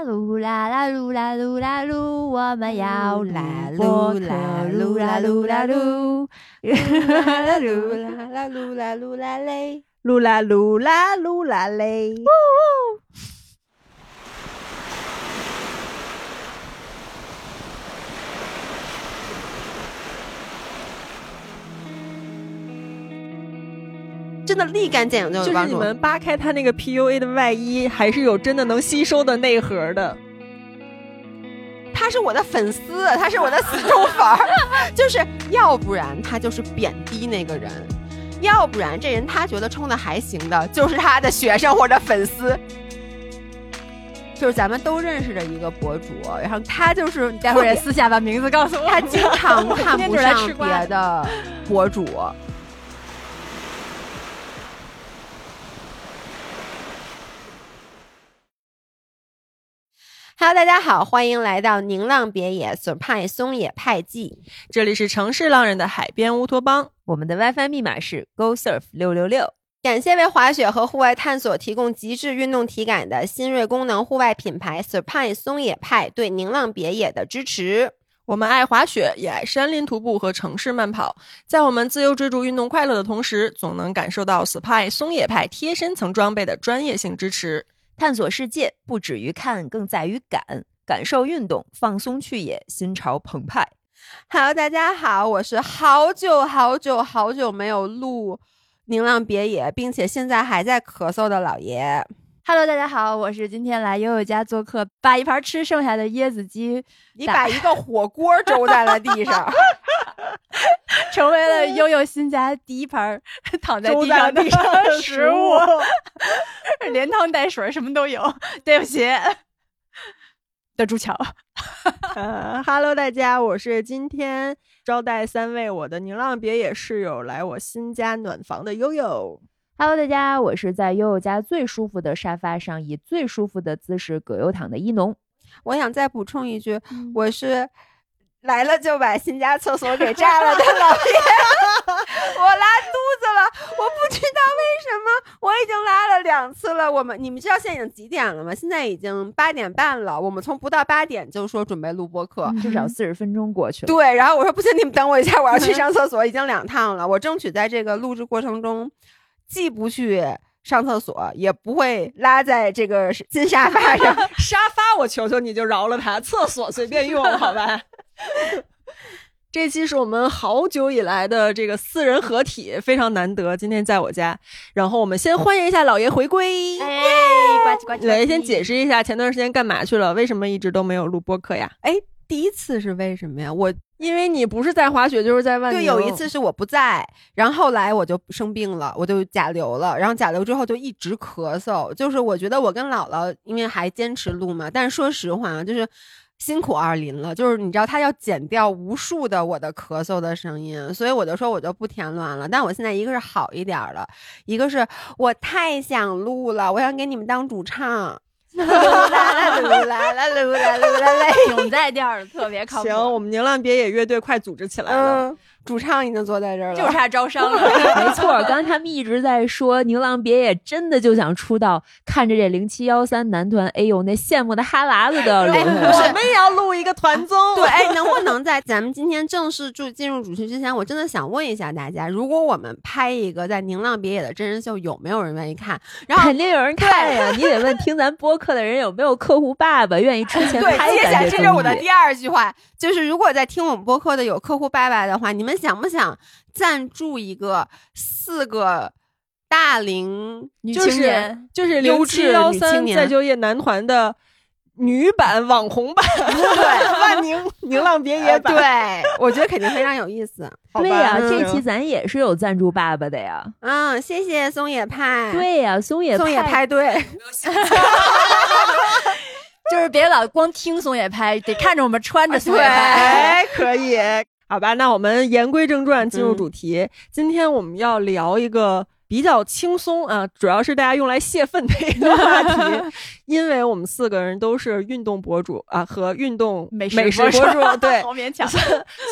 啦噜啦啦噜啦噜啦噜，我们要啦播客噜啦噜啦噜啦噜，啦噜啦啦噜啦噜啦嘞。噜啦噜啦噜啦嘞！真的立竿见影就就是有帮助。你们扒开他那个 PUA 的外衣，还是有真的能吸收的内核的。他是我的粉丝，他是我的死忠粉儿，就是要不然他就是贬低那个人，要不然这人他觉得冲的还行的，就是他的学生或者粉丝。就是咱们都认识的一个博主，然后他就是待会儿也 私下把名字告诉我。他经常 看不上吃别的博主。Hello，大家好，欢迎来到宁浪别野 Surprise 松野派记。这里是城市浪人的海边乌托邦，我们的 WiFi 密码是 Go Surf 六六六。感谢为滑雪和户外探索提供极致运动体感的新锐功能户外品牌 Surprise 松野派对宁浪别野的支持。我们爱滑雪，也爱山林徒步和城市慢跑。在我们自由追逐运动快乐的同时，总能感受到 Surpine 松野派贴身层装备的专业性支持。探索世界不止于看，更在于感。感受运动，放松去也，心潮澎湃。Hello，大家好，我是好久好久好久没有录宁浪别野，并且现在还在咳嗽的老爷。Hello，大家好，我是今天来悠悠家做客，把一盘吃剩下的椰子鸡你把一个火锅周在了地上，成为了悠悠新家第一盘躺在地上的地上的食物，连汤带水什么都有。对不起，的朱桥。呃，Hello，大家，我是今天招待三位我的宁浪别野室友来我新家暖房的悠悠。Hello，大家，我是在悠悠家最舒服的沙发上以最舒服的姿势葛优躺的一农。我想再补充一句，嗯我是来了就把新家厕所给炸了的老 爷。我拉肚子了，我不知道为什么，我已经拉了两次了。我们你们知道现在已经几点了吗？现在已经八点半了。我们从不到八点就说准备录播课，至少四十分钟过去了。对，然后我说不行，你们等我一下，我要去 上厕所，已经两趟了。我争取在这个录制过程中，既不去上厕所，也不会拉在这个金沙发上。沙发，我求求你就饶了他，厕所随便用，好吧？这期是我们好久以来的这个四人合体，非常难得。今天在我家，然后我们先欢迎一下老爷回归。哎，呱唧呱唧。老爷先解释一下前段时间干嘛去了？为什么一直都没有录播客呀？哎，第一次是为什么呀？我因为你不是在滑雪，就是在万宁。对有一次是我不在，然后后来我就生病了，我就甲流了，然后甲流之后就一直咳嗽。就是我觉得我跟姥姥因为还坚持录嘛，但是说实话啊，就是。辛苦二林了，就是你知道他要剪掉无数的我的咳嗽的声音，所以我就说我就不添乱了。但我现在一个是好一点儿了，一个是我太想录了，我想给你们当主唱。噜 啦啦噜啦啦噜啦噜啦，永在调特别靠谱。行，我们宁浪别野乐队快组织起来了。主唱已经坐在这儿了，就差招商了。没错，刚才他们一直在说宁浪别野真的就想出道，看着这零七幺三男团，哎呦那羡慕的哈喇子都要流下来了。我们也要录一个团综。对，哎，能不能在咱们今天正式进进入主题之前，我真的想问一下大家，如果我们拍一个在宁浪别野的真人秀，有没有人愿意看？然后肯定有人看呀！你得问听咱播客的人有没有客户爸爸愿意出钱对，拍接下这是我的。第二句话，就是如果在听我们播客的有客户爸爸的话，你们想不想赞助一个四个大龄女就是青年就是优零七质幺三女青年再就业男团的女版网红版，对，万宁宁浪别野版，呃对，我觉得肯定非常有意思。对呀，嗯这期咱也是有赞助爸爸的呀。嗯，谢谢松野派，，对呀，松野松野派对，就是别老光听松野派，得看着我们穿着松野派。哎，可以，好吧，那我们言归正传，进入嗯主题。今天我们要聊一个比较轻松啊，主要是大家用来泄愤的一个话题，因为我们四个人都是运动博主啊和运动美食美食博主博主，对，好勉强。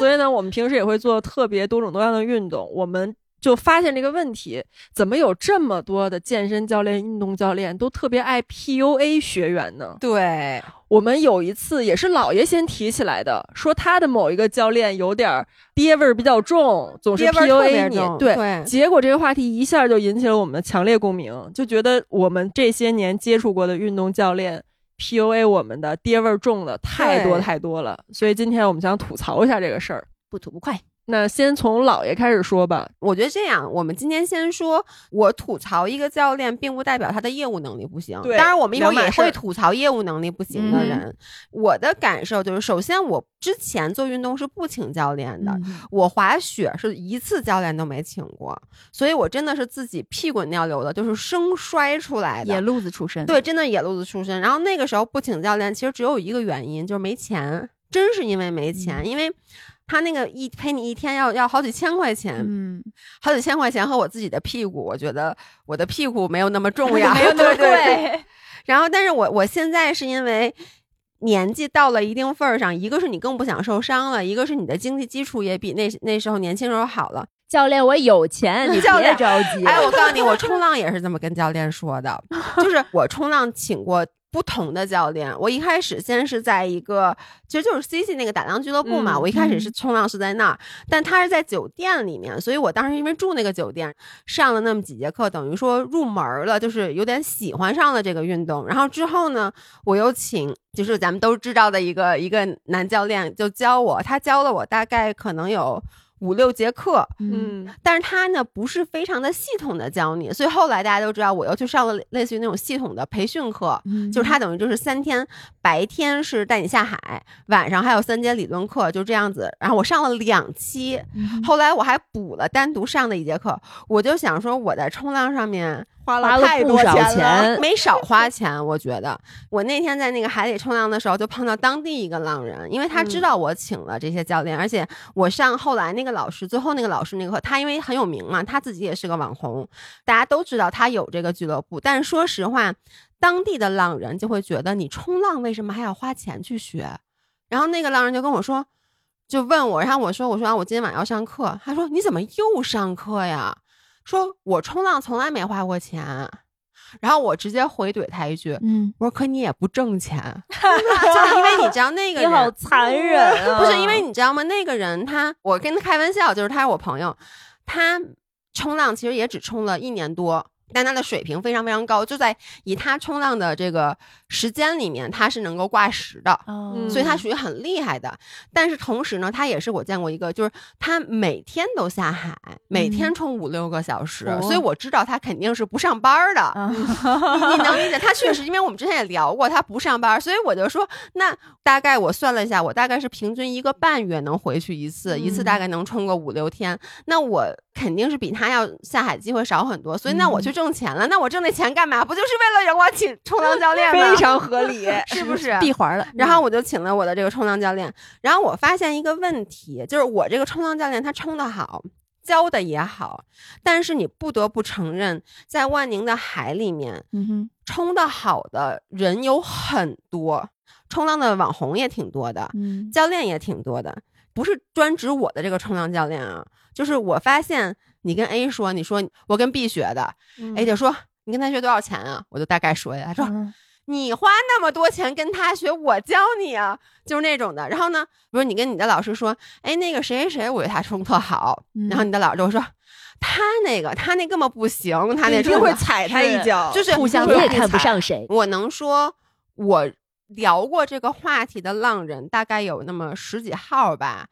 所以呢，我们平时也会做特别多种多样的运动。我们就发现这个问题，怎么有这么多的健身教练、运动教练都特别爱 PUA 学员呢？对，我们有一次也是姥爷先提起来的，说他的某一个教练有点爹味儿比较重，总是 PUA 你。重对结果这个话题一下就引起了我们的强烈共鸣，就觉得我们这些年接触过的运动教练 PUA 我们的爹味儿重的太多太多了。所以今天我们想吐槽一下这个事儿。不吐不快。那先从姥爷开始说吧。我觉得这样，我们今天先说，我吐槽一个教练，并不代表他的业务能力不行。对当然我们一会儿也会吐槽业务能力不行的人。我的感受就是，首先我之前做运动是不请教练的，嗯我滑雪是一次教练都没请过，所以我真的是自己屁滚尿流的，就是生摔出来的。野路子出身，对，真的野路子出身。然后那个时候不请教练，其实只有一个原因，就是没钱，真是因为没钱，因为。他那个一陪你一天要要好几千块钱，嗯，好几千块钱和我自己的屁股，我觉得我的屁股没有那么重 要，没有那么 对对。然后，但是我我现在是因为年纪到了一定份儿上，一个是你更不想受伤了，一个是你的经济基础也比那那时候年轻时候好了。教练，我有钱，你 别着急。哎，我告诉你，我冲浪也是这么跟教练说的，就是我冲浪请过。不同的教练，我一开始先是在一个，其实就是 CC 那个打浪俱乐部嘛。嗯我一开始是冲浪是在那儿，但他是在酒店里面，所以我当时因为住那个酒店，上了那么几节课，等于说入门了，就是有点喜欢上了这个运动。然后之后呢，我又请就是咱们都知道的一个一个男教练就教我，他教了我大概可能有五六节课，嗯，嗯。但是他呢不是非常的系统的教你，所以后来大家都知道，我又去上了类似于那种系统的培训课，嗯。就是他等于就是三天，白天是带你下海，晚上还有三节理论课，就这样子。然后我上了两期，嗯后来我还补了单独上的一节课，我就想说我在冲浪上面花花了太多不少钱没少花钱，我觉得。我那天在那个海里冲浪的时候，就碰到当地一个浪人，因为他知道我请了这些教练，而且我上后来那个老师，最后那个老师那个课，他因为很有名嘛，他自己也是个网红，大家都知道他有这个俱乐部。但是说实话，当地的浪人就会觉得你冲浪为什么还要花钱去学？然后那个浪人就跟我说。就问我，然后我说：“我说啊，我今天晚上要上课。”他说：“你怎么又上课呀？”说：“我冲浪从来没花过钱。”然后我直接回怼他一句嗯，：“我说可你也不挣钱，就是因为你知道那个你好人残忍啊！不是因为你知道吗？那个人他，我跟他开玩笑，就是他是我朋友，他冲浪其实也只冲了一年多。但他的水平非常非常高，就在以他冲浪的这个时间里面，他是能够挂十的，所以他属于很厉害的。但是同时呢，他也是我见过一个，就是他每天都下海，每天冲五六个小时，哦所以我知道他肯定是不上班的。啊，你你能理解？他确实，因为我们之前也聊过，他不上班，所以我就说，那大概我算了一下，我大概是平均一个半月能回去一次，一次大概能冲个五六天。那我肯定是比他要下海机会少很多，所以那我去挣钱了。那我挣那钱干嘛？不就是为了让我请冲浪教练吗？非常合理。是不是？闭环了。然后我就请了我的这个冲浪教练，然后我发现一个问题，就是我这个冲浪教练他冲得好，教的也好，但是你不得不承认，在万宁的海里面，嗯哼，冲得好的人有很多，冲浪的网红也挺多的，嗯，教练也挺多的，不是专指我的这个冲浪教练啊，就是我发现你跟 A 说，你说我跟 B 学的、a 就说你跟他学多少钱啊？我就大概说一下，他说。嗯你花那么多钱跟他学，我教你啊，就是那种的。然后呢，比如你跟你的老师说，哎，那个谁谁谁，我觉得他冲特好，嗯然后你的老师就会说，他那个他那根本不行，他那一定会踩他一脚，就是互相也看不上谁。我能说，我聊过这个话题的浪人大概有那么十几号吧。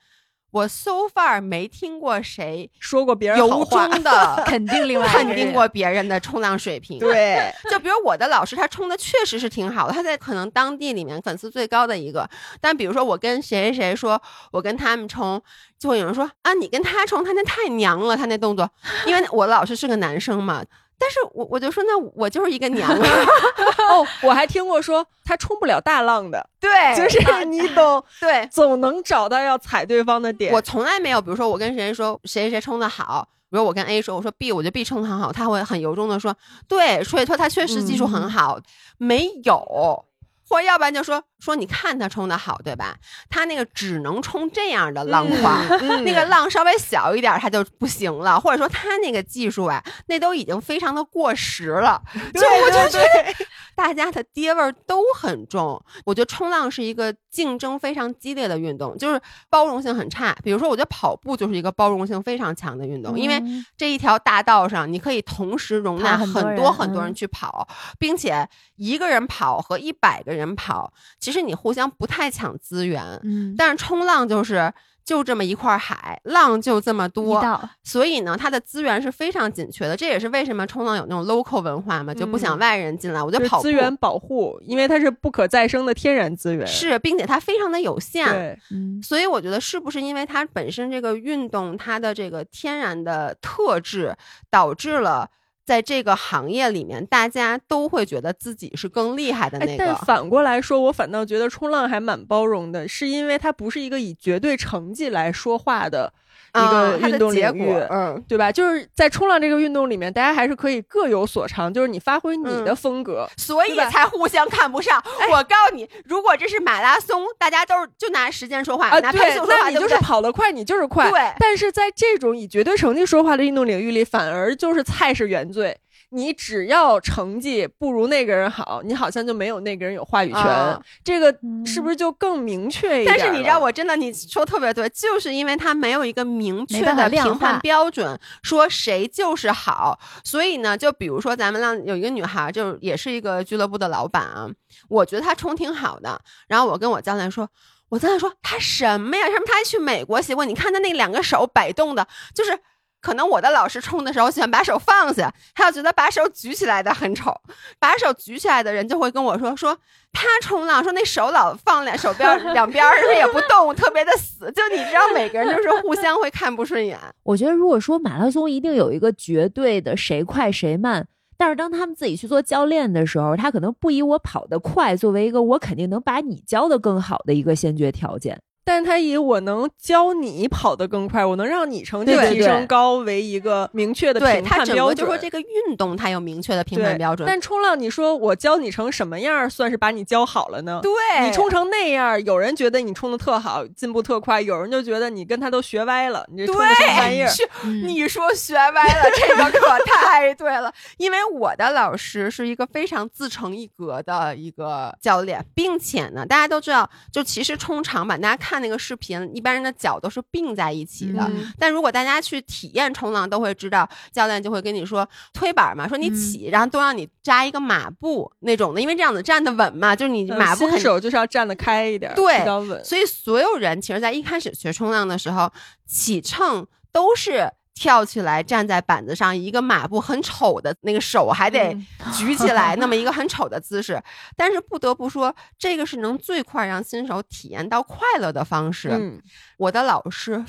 我 so far 没听过谁说过别人好由话。衷的 肯定另外肯定过别人的冲浪水平。对，就比如我的老师，他冲的确实是挺好的，他在可能当地里面粉丝最高的一个。但比如说我跟谁谁谁说，我跟他们冲，就会有人说啊，你跟他冲，他那太娘了，他那动作，因为我老师是个男生嘛。但是我我就说，那我就是一个娘啊，哦，我还听过说他冲不了大浪的，对，就是你懂，对。总能找到要踩对方的点。我从来没有，比如说我跟谁说谁谁谁冲的好，比如我跟 A 说，我说 B，我觉得 B 冲的很好，他会很由衷的说，对，所以说他确实技术很好，没有。或者要不然就说说你看他冲的好，对吧？他那个只能冲这样的浪花，嗯那个浪稍微小一点他就不行了，或者说他那个技术啊，那都已经非常的过时了。就对我就对觉得大家的爹味儿都很重。我觉得冲浪是一个竞争非常激烈的运动，就是包容性很差。比如说，我觉得跑步就是一个包容性非常强的运动，因为嗯这一条大道上，你可以同时容纳很多很多人去跑，并且一个人跑和一百个人跑，其实你互相不太抢资源。嗯，但是冲浪就是就这么一块海，浪就这么多，所以呢，它的资源是非常紧缺的。这也是为什么冲浪有那种 local 文化嘛，就不想嗯外人进来。我觉就跑资源保护，因为它是不可再生的天然资源。是，并且它非常的有限。对，嗯所以我觉得是不是因为它本身这个运动它的这个天然的特质，导致了在这个行业里面，大家都会觉得自己是更厉害的那哎，但。反过来说，我反倒觉得冲浪还蛮包容的，是因为它不是一个以绝对成绩来说话的一啊个运动领域。果，嗯，对吧？就是在冲浪这个运动里面，大家还是可以各有所长，就是你发挥你的嗯风格。所以才互相看不上。我告诉你，如果这是马拉松，大家都是就拿时间说话，啊，拿配对速，说话，那你就是跑得快，你就是快。对但是在这种以绝对成绩说话的运动领域里，反而就是菜是原罪。你只要成绩不如那个人好，你好像就没有那个人有话语权。啊这个嗯是不是就更明确一点了？但是你知道，我真的你说特别对，就是因为他没有一个明确的评判标准，说谁就是好。所以呢，就比如说咱们让有一个女孩，就是也是一个俱乐部的老板啊，我觉得她冲挺好的。然后我跟我教练说，我教练说她什么呀？什么她还去美国学过？你看她那两个手摆动的，就是。可能我的老师冲的时候喜欢把手放下，他要觉得把手举起来的很丑，把手举起来的人就会跟我说说他冲浪说那手老放两手边儿 两边儿是不是也不动，特别的死。就你知道，每个人就是互相会看不顺眼。我觉得如果说马拉松一定有一个绝对的谁快谁慢，但是当他们自己去做教练的时候，他可能不以我跑得快作为一个我肯定能把你教的更好的一个先决条件。但他以我能教你跑得更快，我能让你成绩提升高为一个明确的评判标准。就说这个运动它有明确的评判标准。但冲浪，你说我教你成什么样儿算是把你教好了呢？对你冲成那样儿，有人觉得你冲的特好，进步特快，有人就觉得你跟他都学歪了，你这冲的什么玩意，儿？嗯你说学歪了，这个可太对了。因为我的老师是一个非常自成一格的一个教练，并且呢，大家都知道，就其实冲长板，大家看那个视频，一般人的脚都是并在一起的。嗯但如果大家去体验冲浪，都会知道，教练就会跟你说推板嘛，说你嗯起，然后都让你扎一个马步那种的，因为这样子站得稳嘛，就是你呃马步很新手就是要站得开一点儿，对比较稳。所以所有人其实，在一开始学冲浪的时候，起秤都是跳起来站在板子上，一个马步很丑的那个手还得嗯举起来，那么一个 很丑的姿势。但是不得不说，这个是能最快让新手体验到快乐的方式。嗯，我的老师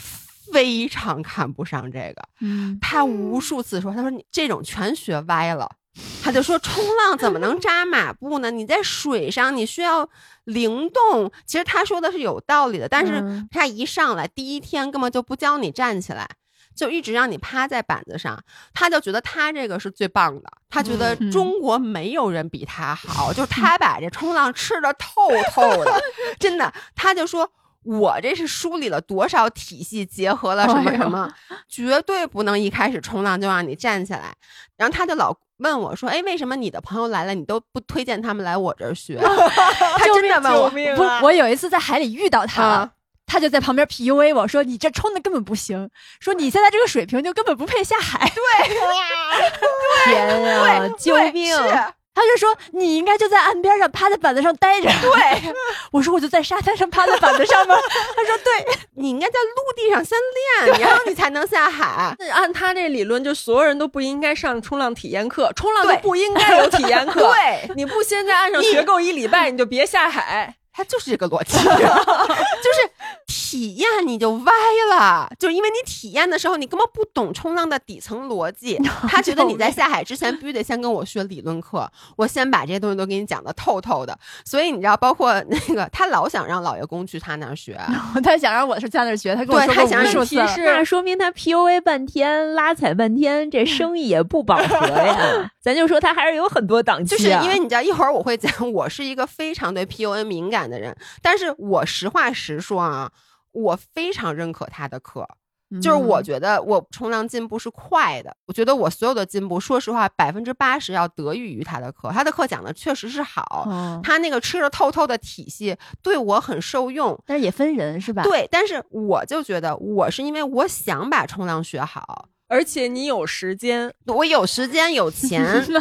非常看不上这个，嗯，他无数次说：“他说你这种全学歪了。”他就说：“冲浪怎么能 扎马步呢？你在水上，你需要灵动。其实他说的是有道理的，但是嗯他一上来第一天根本就不教你站起来，就一直让你趴在板子上。他就觉得他这个是最棒的，他觉得嗯中国没有人比他好，就是 他把这冲浪吃的透透的，真的。他就说。”我这是梳理了多少体系，结合了什么什么，绝对不能一开始冲浪就让你站起来。然后他就老问我说：“哎，为什么你的朋友来了，你都不推荐他们来我这儿学？” 他真的问我不啊！我有一次在海里遇到他了。啊他就在旁边 PUA 我说：“你这冲的根本不行，说你现在这个水平就根本不配下海。对天呀，救命！”他就说：“你应该就在岸边上趴在板子上待着。”对，我说：“我就在沙滩上趴在板子上吗？” 他说：“对。你应该在陆地上先练，然后你才能下海。那按他这理论，就所有人都不应该上冲浪体验课，冲浪就不应该有体验课。对，你不先在岸上学够一礼拜，你就别下海。它就是这个逻辑，就是体验你就歪了，就是因为你体验的时候你根本不懂冲浪的底层逻辑，他觉得你在下海之前必须得先跟我学理论课，我先把这些东西都给你讲的透透的，所以你知道，包括那个他老想让老爷公去他那儿学，他想让我是在那儿学，他跟我说他想让你无数次了。提示那说明他 PUA 半天，拉踩半天，这生意也不饱和呀。咱就说他还是有很多档期、就是啊，因为你知道，一会儿我会讲，我是一个非常对 PUA 敏感的人，但是我实话实说啊，我非常认可他的课。就是我觉得我冲浪进步是快的，我觉得我所有的进步，说实话，百分之八十要得益于他的课。他的课讲的确实是好，哦，他那个吃的透透的体系对我很受用。但是也分人是吧？对，但是我就觉得我是因为我想把冲浪学好，而且你有时间，我有时间有钱，那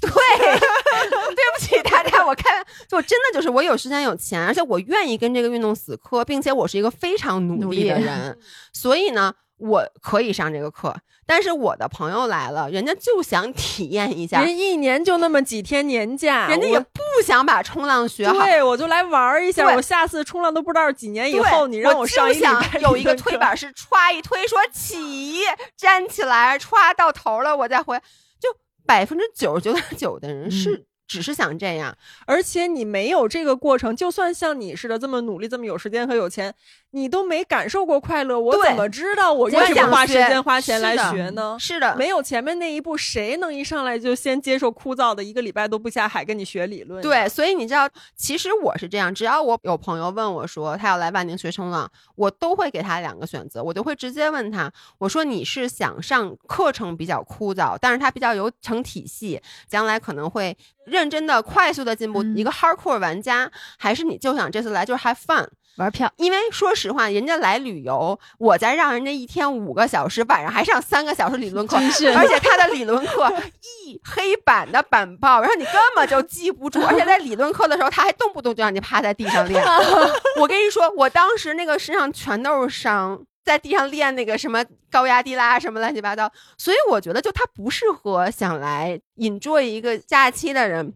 对，对不起大家，我开，就真的就是我有时间有钱，而且我愿意跟这个运动死磕，并且我是一个非常努努力的人，所以呢，我可以上这个课。但是我的朋友来了，人家就想体验一下，人一年就那么几天年假，人家也不想把冲浪学好。对我就来玩一下，我下次冲浪都不知道几年以后，你让我上一想有一个推板是歘一推，说起，站起来，歘到头了，我再回。就百分之九十九点九的人是、只是想这样，而且你没有这个过程，就算像你似的这么努力、这么有时间和有钱，你都没感受过快乐，我怎么知道我我为什么想花时间花钱来学呢？是的，没有前面那一步，谁能一上来就先接受枯燥的一个礼拜都不下海跟你学理论？对，，所以你知道，其实我是这样，只要我有朋友问我说他要来万宁学冲浪，我都会给他两个选择，我就会直接问他，我说你是想上课程比较枯燥，但是他比较有成体系，将来可能会认真的、快速的进步，嗯一个 hardcore 玩家，还是你就想这次来就是 have fun？玩票，因为说实话，人家来旅游，我再让人家一天五个小时，晚上还上三个小时理论课，是而且他的理论课 一黑板的板报，然后你根本就记不住，而且在理论课的时候，他还动不动就让你趴在地上练。我跟你说，我当时那个身上全都是伤。在地上练那个什么高压低拉什么乱七八糟，所以我觉得就他不适合想来 enjoy 一个假期的人。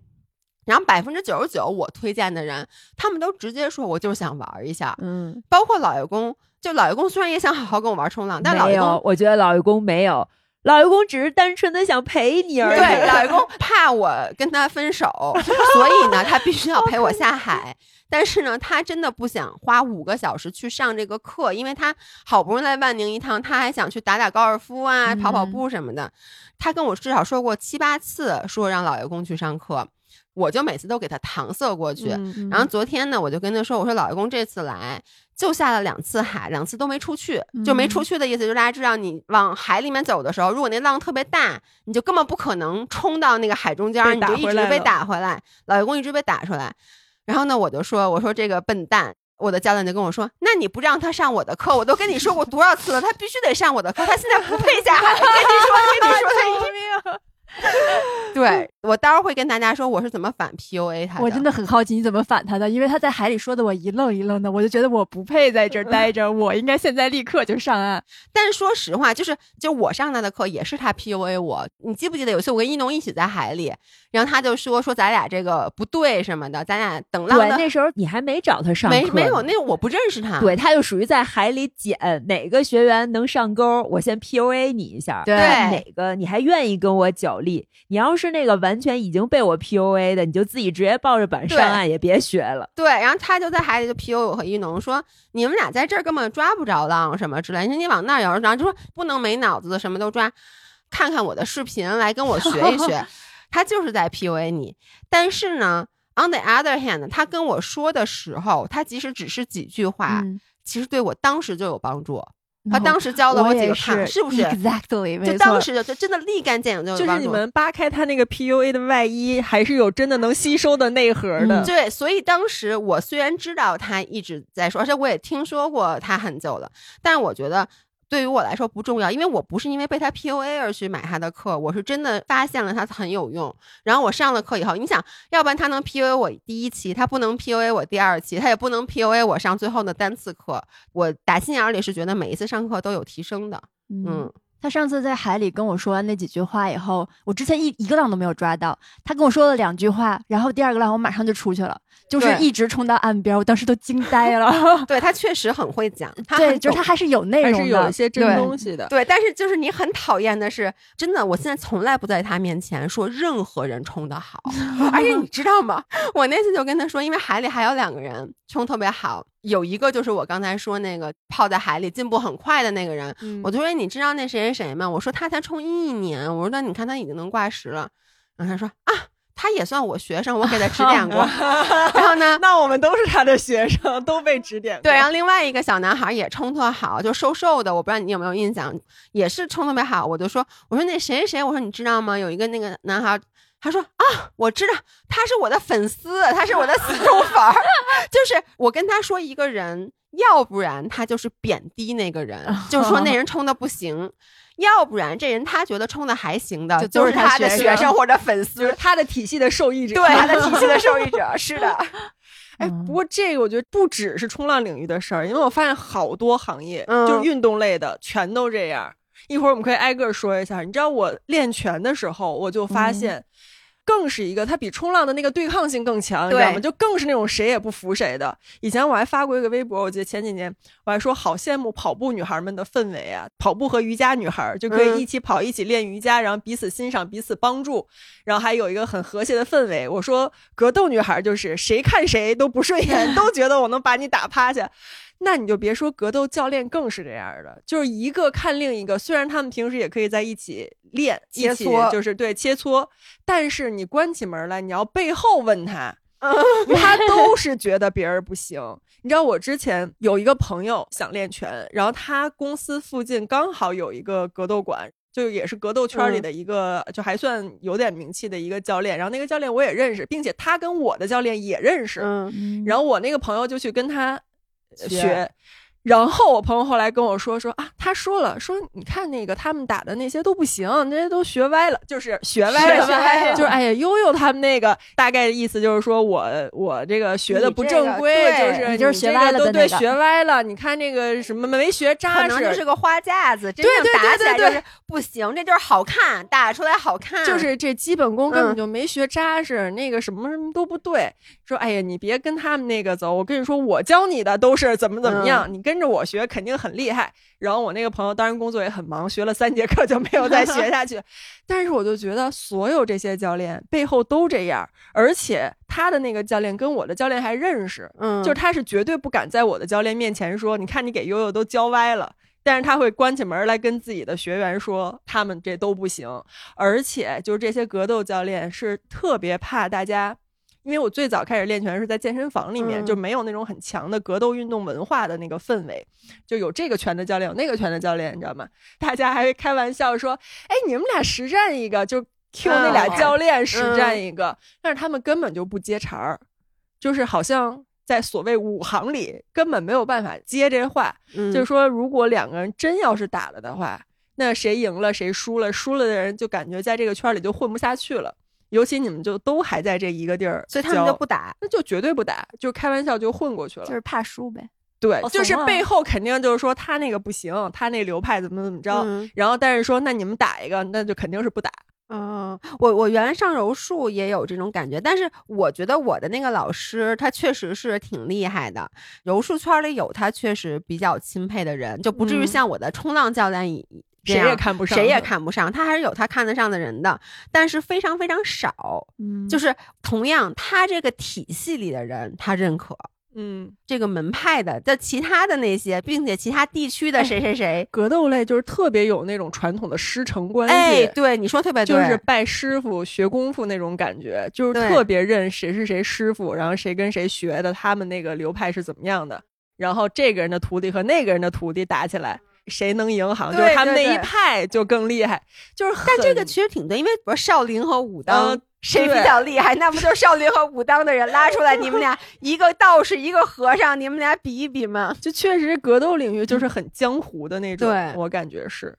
然后百分之九十九我推荐的人，他们都直接说我就是想玩一下，嗯，包括老爷公，就老爷公虽然也想好好跟我玩冲浪，但老爷公，我觉得老爷公没有，老爷公只是单纯的想陪你而已。对老爷 公怕我跟他分手，所以呢，他必须要陪我下海。但是呢，他真的不想花五个小时去上这个课，因为他好不容易来万宁一趟，他还想去打打高尔夫啊、跑跑步什么的。他跟我至少说过七八次，说让老爷公去上课，我就每次都给他搪塞过去。嗯然后昨天呢，我就跟他说：“我说老爷公这次来就下了两次海，两次都没出去，就没出去的意思，就是大家知道你往海里面走的时候，如果那浪特别大，你就根本不可能冲到那个海中间，被你就一直被打回来。老爷公一直被打出来。然后呢，我就说：我说这个笨蛋。”我的教练就跟我说：“那你不让他上我的课，我都跟你说过多少次了，他必须得上我的课，他现在不配下海。跟你说，跟你说，他 对我待会儿会跟大家说我是怎么反 PUA 他的。我真的很好奇你怎么反他的，因为他在海里说的我一愣一愣的，我就觉得我不配在这儿待着，我应该现在立刻就上岸。但是说实话，就是就我上他的课也是他 PUA 我。你记不记得有一次我跟一农一起在海里，然后他就说说咱俩这个不对什么的，咱俩等浪对，的那时候你还没找他上课，没没有，那我不认识他。对，他就属于在海里捡哪个学员能上钩，我先 PUA 你一下，对哪个你还愿意跟我角力。你要是那个完全已经被我 PUA 的，你就自己直接抱着板上岸，也别学了。对，然后他就在海里就 PUA 我和一农说，你们俩在这儿根本抓不着浪什么之类的，你说你往那儿摇，然后就说不能没脑子的什么都抓，看看我的视频来跟我学一学，他就是在 PUA 你。但是呢，on the other hand，他跟我说的时候，他即使只是几句话，嗯，其实对我当时就有帮助。他当时教了我几个卡，是不是？？Exactly，就当时就就真的立竿见影就有就是。你们扒开他那个 PUA 的外衣，还是有真的能吸收的内核的。嗯对，所以当时我虽然知道他一直在说，而且我也听说过他很久了，但是我觉得对于我来说不重要，因为我不是因为被他 PUA 而去买他的课，我是真的发现了他很有用。然后我上了课以后，你想要不然他能 PUA 我第一期，他不能 PUA 我第二期，他也不能 PUA 我上最后的单次课。我打心眼儿里是觉得每一次上课都有提升的。嗯，他上次在海里跟我说完那几句话以后，我之前一一个浪都没有抓到，他跟我说了两句话，然后第二个浪我马上就出去了，就是一直冲到岸边，我当时都惊呆了。对他确实很会讲，他对，就是他还是有内容的，还是有一些真东西的。对，但是就是你很讨厌的是，真的，我现在从来不在他面前说任何人冲的好，而且你知道吗？我那次就跟他说，因为海里还有两个人冲特别好，有一个就是我刚才说那个泡在海里进步很快的那个人，嗯我就说你知道那谁谁谁吗？我说他才冲一年，我说那你看他已经能挂十了，然后他说啊。他也算我学生，我给他指点过。然后呢，那我们都是他的学生，都被指点过。对，然后另外一个小男孩也冲特好，就瘦瘦的，我不知道你有没有印象，也是冲特别好。我就说，我说那谁谁谁，我说你知道吗？有一个那个男孩，他说啊，我知道，他是我的粉丝，他是我的死忠粉儿。就是我跟他说一个人，要不然他就是贬低那个人，就是说那人冲的不行。要不然这人他觉得冲的还行的，就就是他他的学生或者粉丝，就是他的体系的受益者。对他的体系的受益者。是的，哎，嗯不过这个我觉得不只是冲浪领域的事儿，因为我发现好多行业，嗯就是运动类的，全都这样。一会儿我们可以挨个说一下。你知道我练拳的时候，我就发现，更是一个它比冲浪的那个对抗性更强，你知道吗？对就更是那种谁也不服谁的。以前我还发过一个微博，我记得前几年我还说好羡慕跑步女孩们的氛围啊，跑步和瑜伽女孩就可以嗯一起跑，一起练瑜伽，然后彼此欣赏，彼此帮助，然后还有一个很和谐的氛围。我说格斗女孩就是谁看谁都不顺眼，都觉得我能把你打趴下。那你就别说格斗教练更是这样的，就是一个看另一个，虽然他们平时也可以在一起练，切磋就是对切磋，但是你关起门来，你要背后问他，他都是觉得别人不行。你知道我之前有一个朋友想练拳，然后他公司附近刚好有一个格斗馆。就也是格斗圈里的一个，就还算有点名气的一个教练。然后那个教练我也认识，并且他跟我的教练也认识。然后我那个朋友就去跟他呃学学。然后我朋友后来跟我说说啊，他说了说你看那个他们打的那些都不行，那些都学歪了，就是学歪了，学歪了就是哎呀悠悠他们那个大概的意思就是说我我这个学的不正规，这个就是你就是学歪了的那个学歪了。你看这个什么没学扎实，可能就是个花架子，真对对正打对对对起来就是不行，这就是好看，打出来好看，就是这基本功根嗯本就没学扎实，那个什么什么都不对。说哎呀，你别跟他们那个走，我跟你说，我教你的都是怎么怎么样，你跟着我学肯定很厉害。然后我那个朋友当然工作也很忙，学了三节课就没有再学下去。但是我就觉得所有这些教练背后都这样，而且他的那个教练跟我的教练还认识，嗯，就是他是绝对不敢在我的教练面前说，你看你给悠悠都教歪了。但是他会关起门来跟自己的学员说，他们这都不行，而且就是这些格斗教练是特别怕大家，因为我最早开始练拳是在健身房里面，嗯就没有那种很强的格斗运动文化的那个氛围，就有这个拳的教练，有那个拳的教练，你知道吗？大家还会开玩笑说，哎，你们俩实战一个，就 Q 那俩嗯教练实战一个，但是他们根本就不接茬儿，就是好像。在所谓五行里，根本没有办法接这话。嗯就是说，如果两个人真要是打了的话，那谁赢了谁输了，输了的人就感觉在这个圈里就混不下去了。尤其你们就都还在这一个地儿，所以他们就不，打，那就绝对不打，就开玩笑就混过去了。就是怕输呗。对，好就是背后肯定就是说他那个不行，他那流派怎么怎么着，嗯然后但是说那你们打一个，那就肯定是不打。嗯，我我原来上柔术也有这种感觉，但是我觉得我的那个老师他确实是挺厉害的，柔术圈里有他确实比较钦佩的人，就不至于嗯像我的冲浪教练一。这谁也看不上谁也看不上，他还是有他看得上的人的，但是非常非常少。嗯就是同样，他这个体系里的人，他认可嗯，这个门派的，在其他的那些，并且其他地区的哎谁谁谁，格斗类就是特别有那种传统的师承关系。哎，对，你说特别对，就是拜师傅学功夫那种感觉，就是特别认谁是谁师傅，然后谁跟谁学的，他们那个流派是怎么样的，然后这个人的徒弟和那个人的徒弟打起来，谁能赢，好像就是他们那一派就更厉害，就是。但这个其实挺对，因为比如少林和武当。呃谁比较厉害？那不就是少林和武当的人拉出来，你们俩 一个道士，一个和尚，你们俩比一比吗？就确实格斗领域就是很江湖的那种，对我感觉是。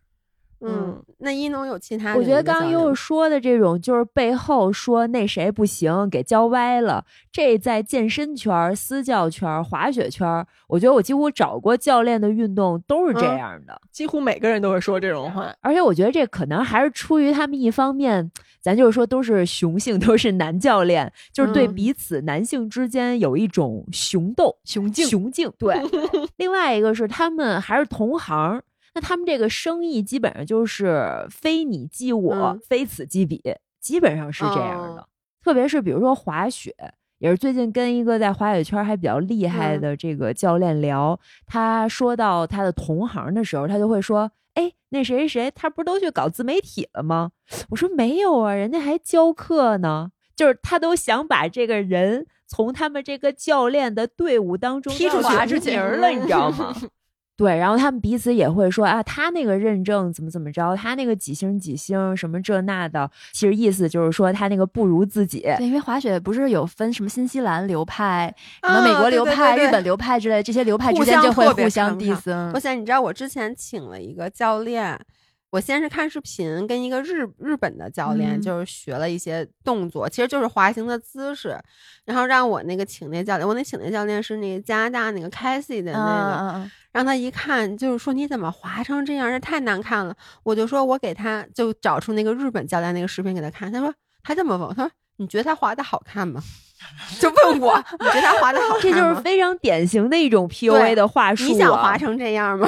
嗯，那一农有其他的我？觉得刚刚悠悠说的这种，就是背后说那谁不行，给教歪了。这在健身圈、私教圈、滑雪圈，我觉得我几乎找过教练的运动都是这嗯样的。几乎每个人都会说这种话。而且我觉得这可能还是出于他们一方面，咱就是说都是雄性，都是男教练，就是对嗯彼此男性之间有一种雄斗、雄竞雄竞。对，另外一个是他们还是同行，那他们这个生意基本上就是非你即我，嗯非此即彼，基本上是这样的。哦特别是比如说滑雪，也是最近跟一个在滑雪圈还比较厉害嗯的这个教练聊，他说到他的同行的时候，他就会说：“哎，那谁谁谁，他不是都去搞自媒体了吗？”我说：“没有啊，人家还教课呢。”就是他都想把这个人从他们这个教练的队伍当中踢出去划出名儿了，你知道吗？对，然后他们彼此也会说啊，他那个认证怎么怎么着，他那个几星几星什么这那的，其实意思就是说他那个不如自己。对，因为滑雪不是有分什么新西兰流派、什啊么美国流派、对对对日本流派之类，这些流派之间就会互相看不上 diss。我想你知道，我之前请了一个教练，我先是看视频，跟一个日日本的教练，嗯就是学了一些动作，其实就是滑行的姿势，然后让我那个请那教练，我那请那教练是那个加拿大那个 Casey 的嗯那个，嗯嗯让他一看就是说你怎么滑成这样，这太难看了。我就说我给他就找出那个日本教练那个视频给他看，他说他这么问我，他说你觉得他滑的好看吗？就问我你觉得他滑的好看吗？这就是非常典型的一种 PUA 的话术、啊。你想滑成这样吗？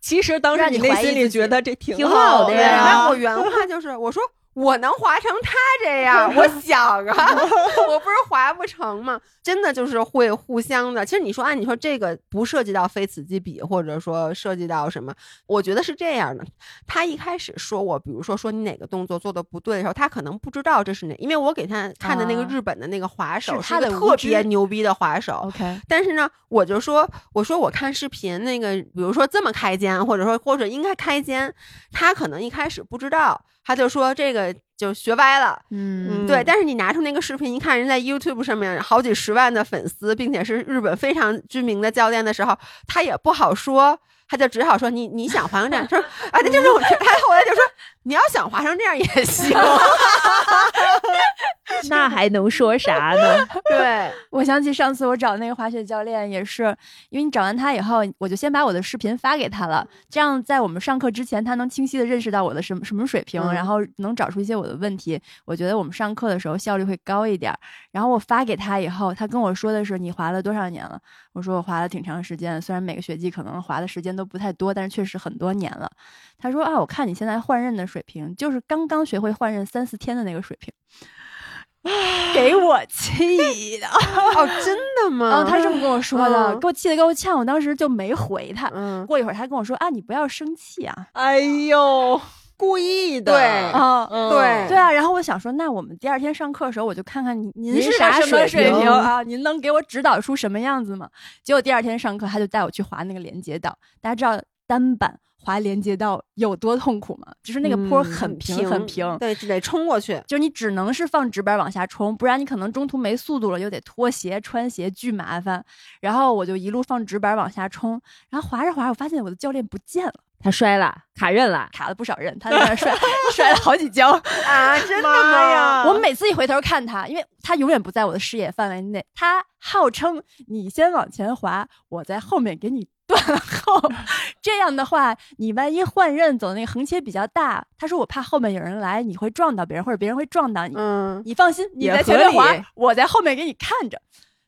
其实当时你内心里觉得这挺挺好好的呀然后我原话就是我说我能滑成他这样，我想啊，我不是滑不成吗？真的就是会互相的。其实你说，按你说这个不涉及到非此即彼，或者说涉及到什么，我觉得是这样的。他一开始说我，比如说说你哪个动作做的不对的时候，他可能不知道这是哪，因为我给他看的那个啊日本的那个滑手是他一个特的无知别牛逼的滑手，，OK，但是呢，我就说，我说我看视频那个，比如说这么开肩，或者说或者应该开肩，他可能一开始不知道，他就说这个就学歪了。嗯，对，但是你拿出那个视频一看，人在 YouTube 上面好几十万的粉丝，并且是日本非常知名的教练的时候，他也不好说，他就只好说你你想滑成这样，说啊，那就是我，他后来就说你要想滑成这样也行，那还能说啥呢？对，我想起上次我找那个滑雪教练，也是因为你找完他以后，我就先把我的视频发给他了，这样在我们上课之前，他能清晰的认识到我的什么什么水平，嗯然后能找出一些我的问题。我觉得我们上课的时候效率会高一点。然后我发给他以后，他跟我说的是你滑了多少年了？我说我滑了挺长时间，虽然每个学季可能滑的时间都不太多，但是确实很多年了。他说啊，我看你现在换刃的水平，就是刚刚学会换刃三四天的那个水平。给我气的，哦，真的吗？嗯他是这么跟我说的，嗯给我气得够呛，我当时就没回他。嗯，过一会儿他跟我说啊，你不要生气啊，哎呦，故意的，对啊。嗯对对啊，然后我想说，那我们第二天上课的时候，我就看看您是啥水平水平啊？您能给我指导出什么样子吗？结果第二天上课，他就带我去滑那个连接道。大家知道单板滑连接道有多痛苦吗？就是那个坡嗯很平很平，对，只得冲过去。就是你只能是放直板往下冲，不然你可能中途没速度了，又得脱鞋穿鞋，巨麻烦。然后我就一路放直板往下冲，然后滑着滑着，我发现我的教练不见了，他摔了，卡刃了。卡了不少刃，他在那儿摔 摔了好几跤。啊，真的妈吗？呀！我每次一回头看他，因为他永远不在我的视野范围内，他号称你先往前滑，我在后面给你断 后。这样的话，你万一换刃走那个横切比较大，他说我怕后面有人来，你会撞到别人，或者别人会撞到你。嗯，你放心，你也在前面滑，我在后面给你看着。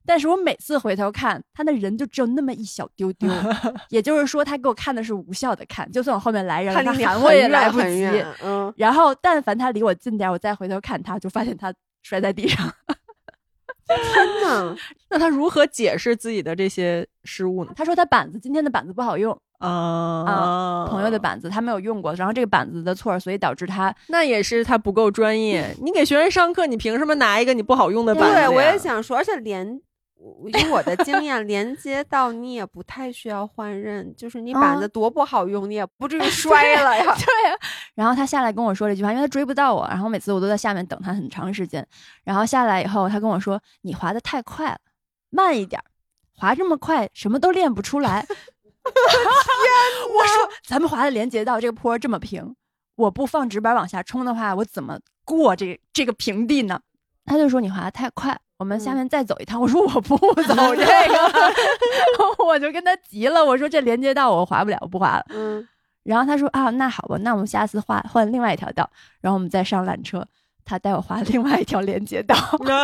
但是我每次回头看，他那人就只有那么一小丢丢，也就是说，他给我看的是无效的看，就算我后面来人了，他喊我也来不及。然后，但凡他离我近点，我再回头看他，就发现他摔在地上。天呐，那他如何解释自己的这些失误呢？他说他板子今天的板子不好用，啊朋友的，板子他没有用过，然后这个板子的错，所以导致他那也是他不够专业。你给学生上课，你凭什么拿一个你不好用的板子？对，我也想说，而且连我以我的经验，连接到你也不太需要换刃，就是你板嗯子多不好用，你也不至于 摔了呀。对啊，然后他下来跟我说了一句话，因为他追不到我，然后每次我都在下面等他很长时间。然后下来以后，他跟我说：“你滑的太快了，慢一点儿，滑这么快什么都练不出来。”天我说：“咱们滑的连接到这个坡这么平，我不放直板往下冲的话，我怎么过这这个平地呢？他就说你滑的太快，我们下面再走一趟。我说我不 走这个，我就跟他急了，我说这连接道我滑不了，我不滑了。嗯，然后他说啊，那好吧，那我们下次换换另外一条道，然后我们再上缆车，他带我滑另外一条连接道。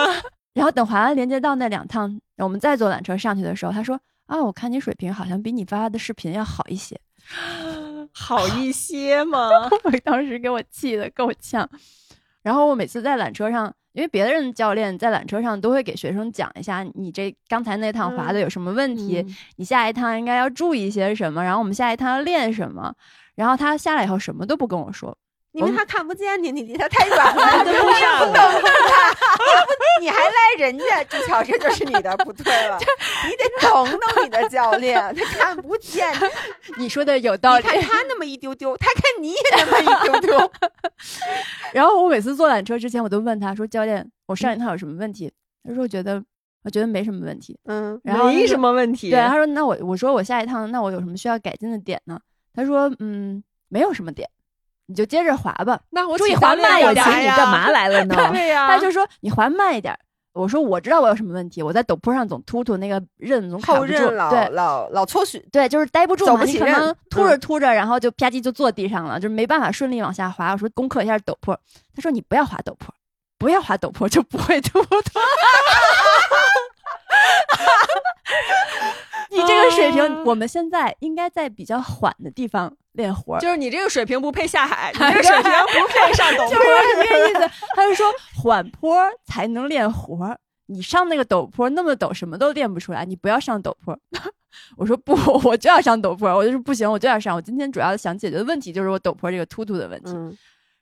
然后等滑完连接道那两趟，我们再坐缆车上去的时候，他说啊，我看你水平好像比你发的视频要好一些。好一些吗？我当时给我气的够呛。然后我每次在缆车上，因为别的人教练在缆车上都会给学生讲一下，你这刚才那趟滑的有什么问题，嗯你下一趟应该要注意些什么，然后我们下一趟要练什么。然后他下来以后什么都不跟我说，因为他看不见你，你离他太远了，跟不上懂他，要不你还赖人家，朱乔，这就是你的不对了。你得懂懂你的教练，他看不见，你说的有道理。你看他那么一丢丢，他看你也那么一丢丢。然后我每次坐缆车之前，我都问他说：“教练，我上一趟有什么问题？”他说：“我觉得，我觉得没什么问题。嗯”然后没什么问题。对，他说：“那我我说我下一趟，那我有什么需要改进的点呢？”他说：“嗯，没有什么点，你就接着滑吧。那我注意滑慢一点你干嘛来了呢？对呀，他就说：“你滑慢一点。”我说：“我知道我有什么问题，我在陡坡上总突突，那个刃总卡后不住。刃老对老老搓许，对，就是待不住嘛，走不起你可能刃突着嗯突着，然后就吧唧就坐地上了，就是没办法顺利往下滑。我说攻克一下陡坡，他说你不要滑陡坡，不要滑陡坡就不会突突。你这个水平，我们现在应该在比较缓的地方练活儿，就是你这个水平不配下海，你 这个水平不配上陡就坡。是这个意思。他就说缓坡才能练活儿，你上那个陡坡那么陡，什么都练不出来，你不要上陡坡。我说不，我就要上陡坡，我就说不行，我就要上。我今天主要想解决的问题就是我陡坡这个突突的问题。嗯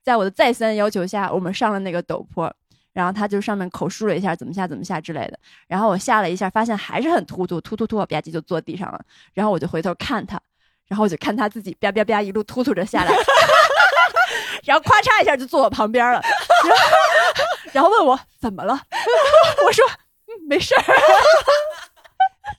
在我的再三要求下，我们上了那个陡坡，然后他就上面口述了一下怎么下怎么下之类的。然后我下了一下，发现还是很突突突突突，我吧唧就坐地上了。然后我就回头看他，然后我就看他自己吧吧吧一路突突着下来，然后咔嚓一下就坐我旁边了，然 后然后问我怎么了，我说、嗯、没事儿。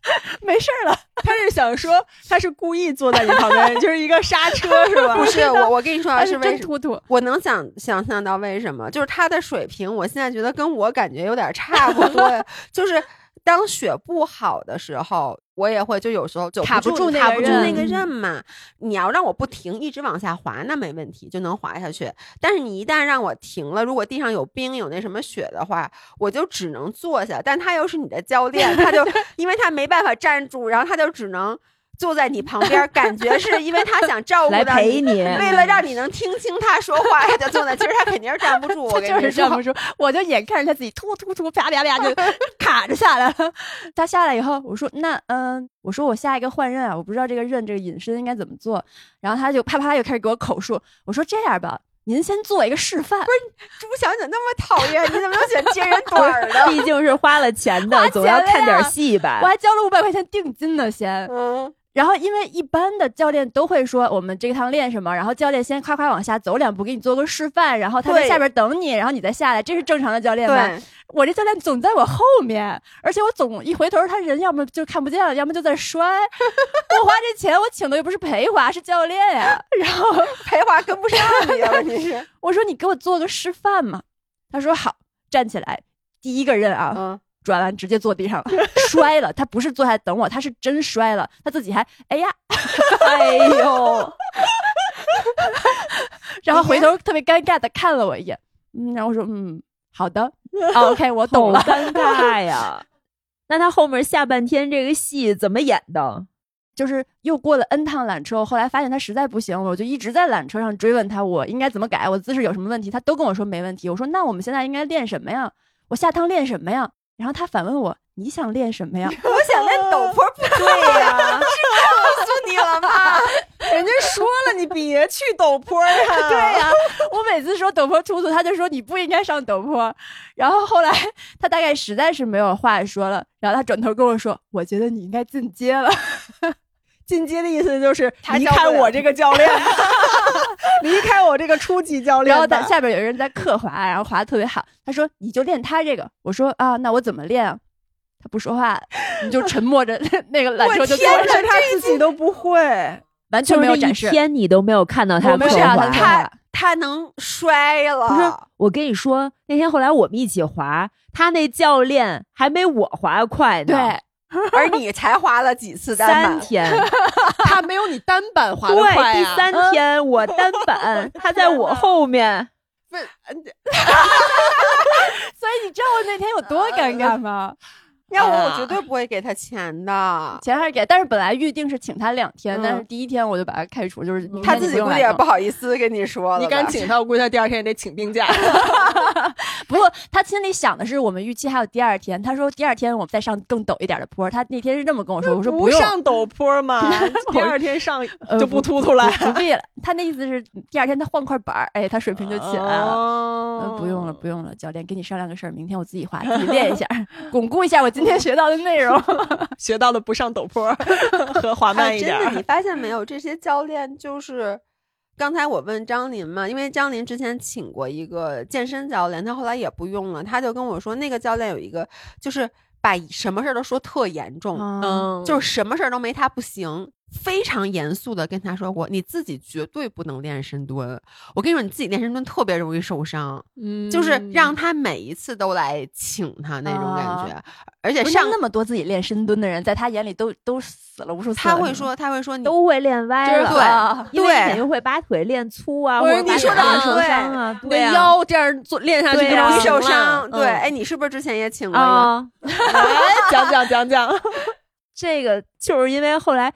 没事儿了，他是想说他是故意坐在你旁边，就是一个刹车是吧？不是我，我跟你说啊，是是为什么？真突突。我能想想象到为什么，就是他的水平，我现在觉得跟我感觉有点差不多呀。就是当雪不好的时候，我也会就有时候就卡不住那个卡不住那个刃刃嘛。你要让我不停一直往下滑，那没问题，就能滑下去。但是你一旦让我停了，如果地上有冰有那什么雪的话，我就只能坐下。但他又是你的教练，他就 因为他没办法站住，然后他就只能。坐在你旁边，感觉是因为他想照顾来到陪你为了让你能听清他说话，他就坐在。其实他肯定是站不住，我 跟就你说。是站不住，我就眼看着他自己突突突啪啪啪就卡着下来了。他下来以后，我说那嗯，我说我下一个换刃啊，我不知道这个刃这个隐身应该怎么做。然后他就啪啪又开始给我口述，我说这样吧，您先做一个示范。不是朱小姐那么讨厌，你怎么能选接人短儿的？毕竟是花了钱的，花总要看点戏吧我。还交了五百块钱定金呢，先。嗯，然后，因为一般的教练都会说我们这趟练什么，然后教练先夸夸往下走两步，给你做个示范，然后他在下边等你，然后你再下来，这是正常的教练吧？我这教练总在我后面，而且我总一回头，他人要么就看不见了，要么就在摔。我花这钱，我请的又不是陪华，是教练呀。然后陪华跟不上你啊，问题是，我说你给我做个示范嘛，他说好，站起来，第一个人啊，嗯，转完直接坐地上了，摔了。他不是坐下等我，他是真摔了，他自己还哎呀，哎呦，然后回头特别尴尬的看了我一眼，嗯，然后我说嗯，好的、o k 我懂了。尴尬呀！那他后面下半天这个戏怎么演的？就是又过了 N 趟缆车，后来发现他实在不行，我就一直在缆车上追问他我应该怎么改，我姿势有什么问题，他都跟我说没问题。我说那我们现在应该练什么呀？我下趟练什么呀？然后他反问我你想练什么呀？我想练陡坡不对呀，是告诉你了吗？人家说了，你别去陡坡呀。对呀、我每次说陡坡突突，他就说你不应该上陡坡。然后后来他大概实在是没有话说了，然后他转头跟我说：“我觉得你应该进阶了。进阶的意思就是离开我这个教练，离开我这个初级教”练吧。然后在下边有人在刻滑，然后滑的特别好。他说：“你就练他这个。”我说：“啊，那我怎么练啊？”他不说话，你就沉默着，那个缆车就天坐着，是他自己都不会。完全没有展示。天你都没有看到他我没有刻看到他滑刻滑他能摔不是了。，我跟你说，那天后来我们一起滑，他那教练还没我滑得快呢。对，而你才滑了几次单板？三天，他没有你单板滑的对，快啊。第三天我单板，他在我后面。所以你知道我那天有多尴尬吗？要我，啊我绝对不会给他钱的。钱还是给，但是本来预定是请他两天，嗯但是第一天我就把他开除，就是他自己估计也不好意思跟你说了。你敢请他，我估计他第二天也得请病假。不过他心里想的是，我们预期还有第二天。他说第二天我们再上更陡一点的坡。他那天是这么跟我说，我说不用，上陡坡嘛，第二天上呃就不突突了。不不必了。他那意思是第二天他换块板儿，哎，他水平就起来了。哦呃不用了，不用了，教练，跟你商量个事儿，明天我自己滑，自己练一下，巩固一下我今天学到的内容。学到了不上陡坡 和滑慢哎，一点真的，你发现没有？这些教练就是，刚才我问张琳嘛，因为张琳之前请过一个健身教练，他后来也不用了，他就跟我说，那个教练有一个就是把什么事儿都说特严重，嗯，就是什么事儿都没他不行。非常严肃的跟他说过，你自己绝对不能练深蹲。我跟你说，你自己练深蹲特别容易受伤，嗯就是让他每一次都来请他那种感觉，而且上那么多自己练深蹲的人，在他眼里都都死了无数次他会说，他会说你都会练歪了，对啊因为你对肯定会把腿练粗啊，或者你说的很受对伤啊，对啊腰这样做练下去就不容易受伤。对，嗯哎，你是不是之前也请过一个？啊，讲 讲讲讲，这个就是因为后来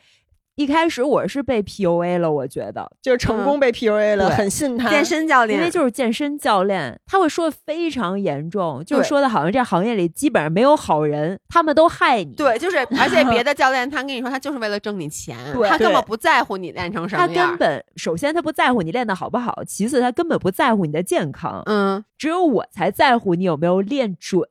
一开始我是被 PUA 了，我觉得，就是成功被 PUA 了，对很信他。健身教练，因为就是健身教练，他会说的非常严重，就是说的好像这行业里基本上没有好人，他们都害你。对，就是，而且别的 教练他跟你说，他就是为了挣你钱，他根本不在乎你练成什他么样。他根本首先他不在乎你练的好不好，其次他根本不在乎你的健康，嗯只有我才在乎你有没有练准。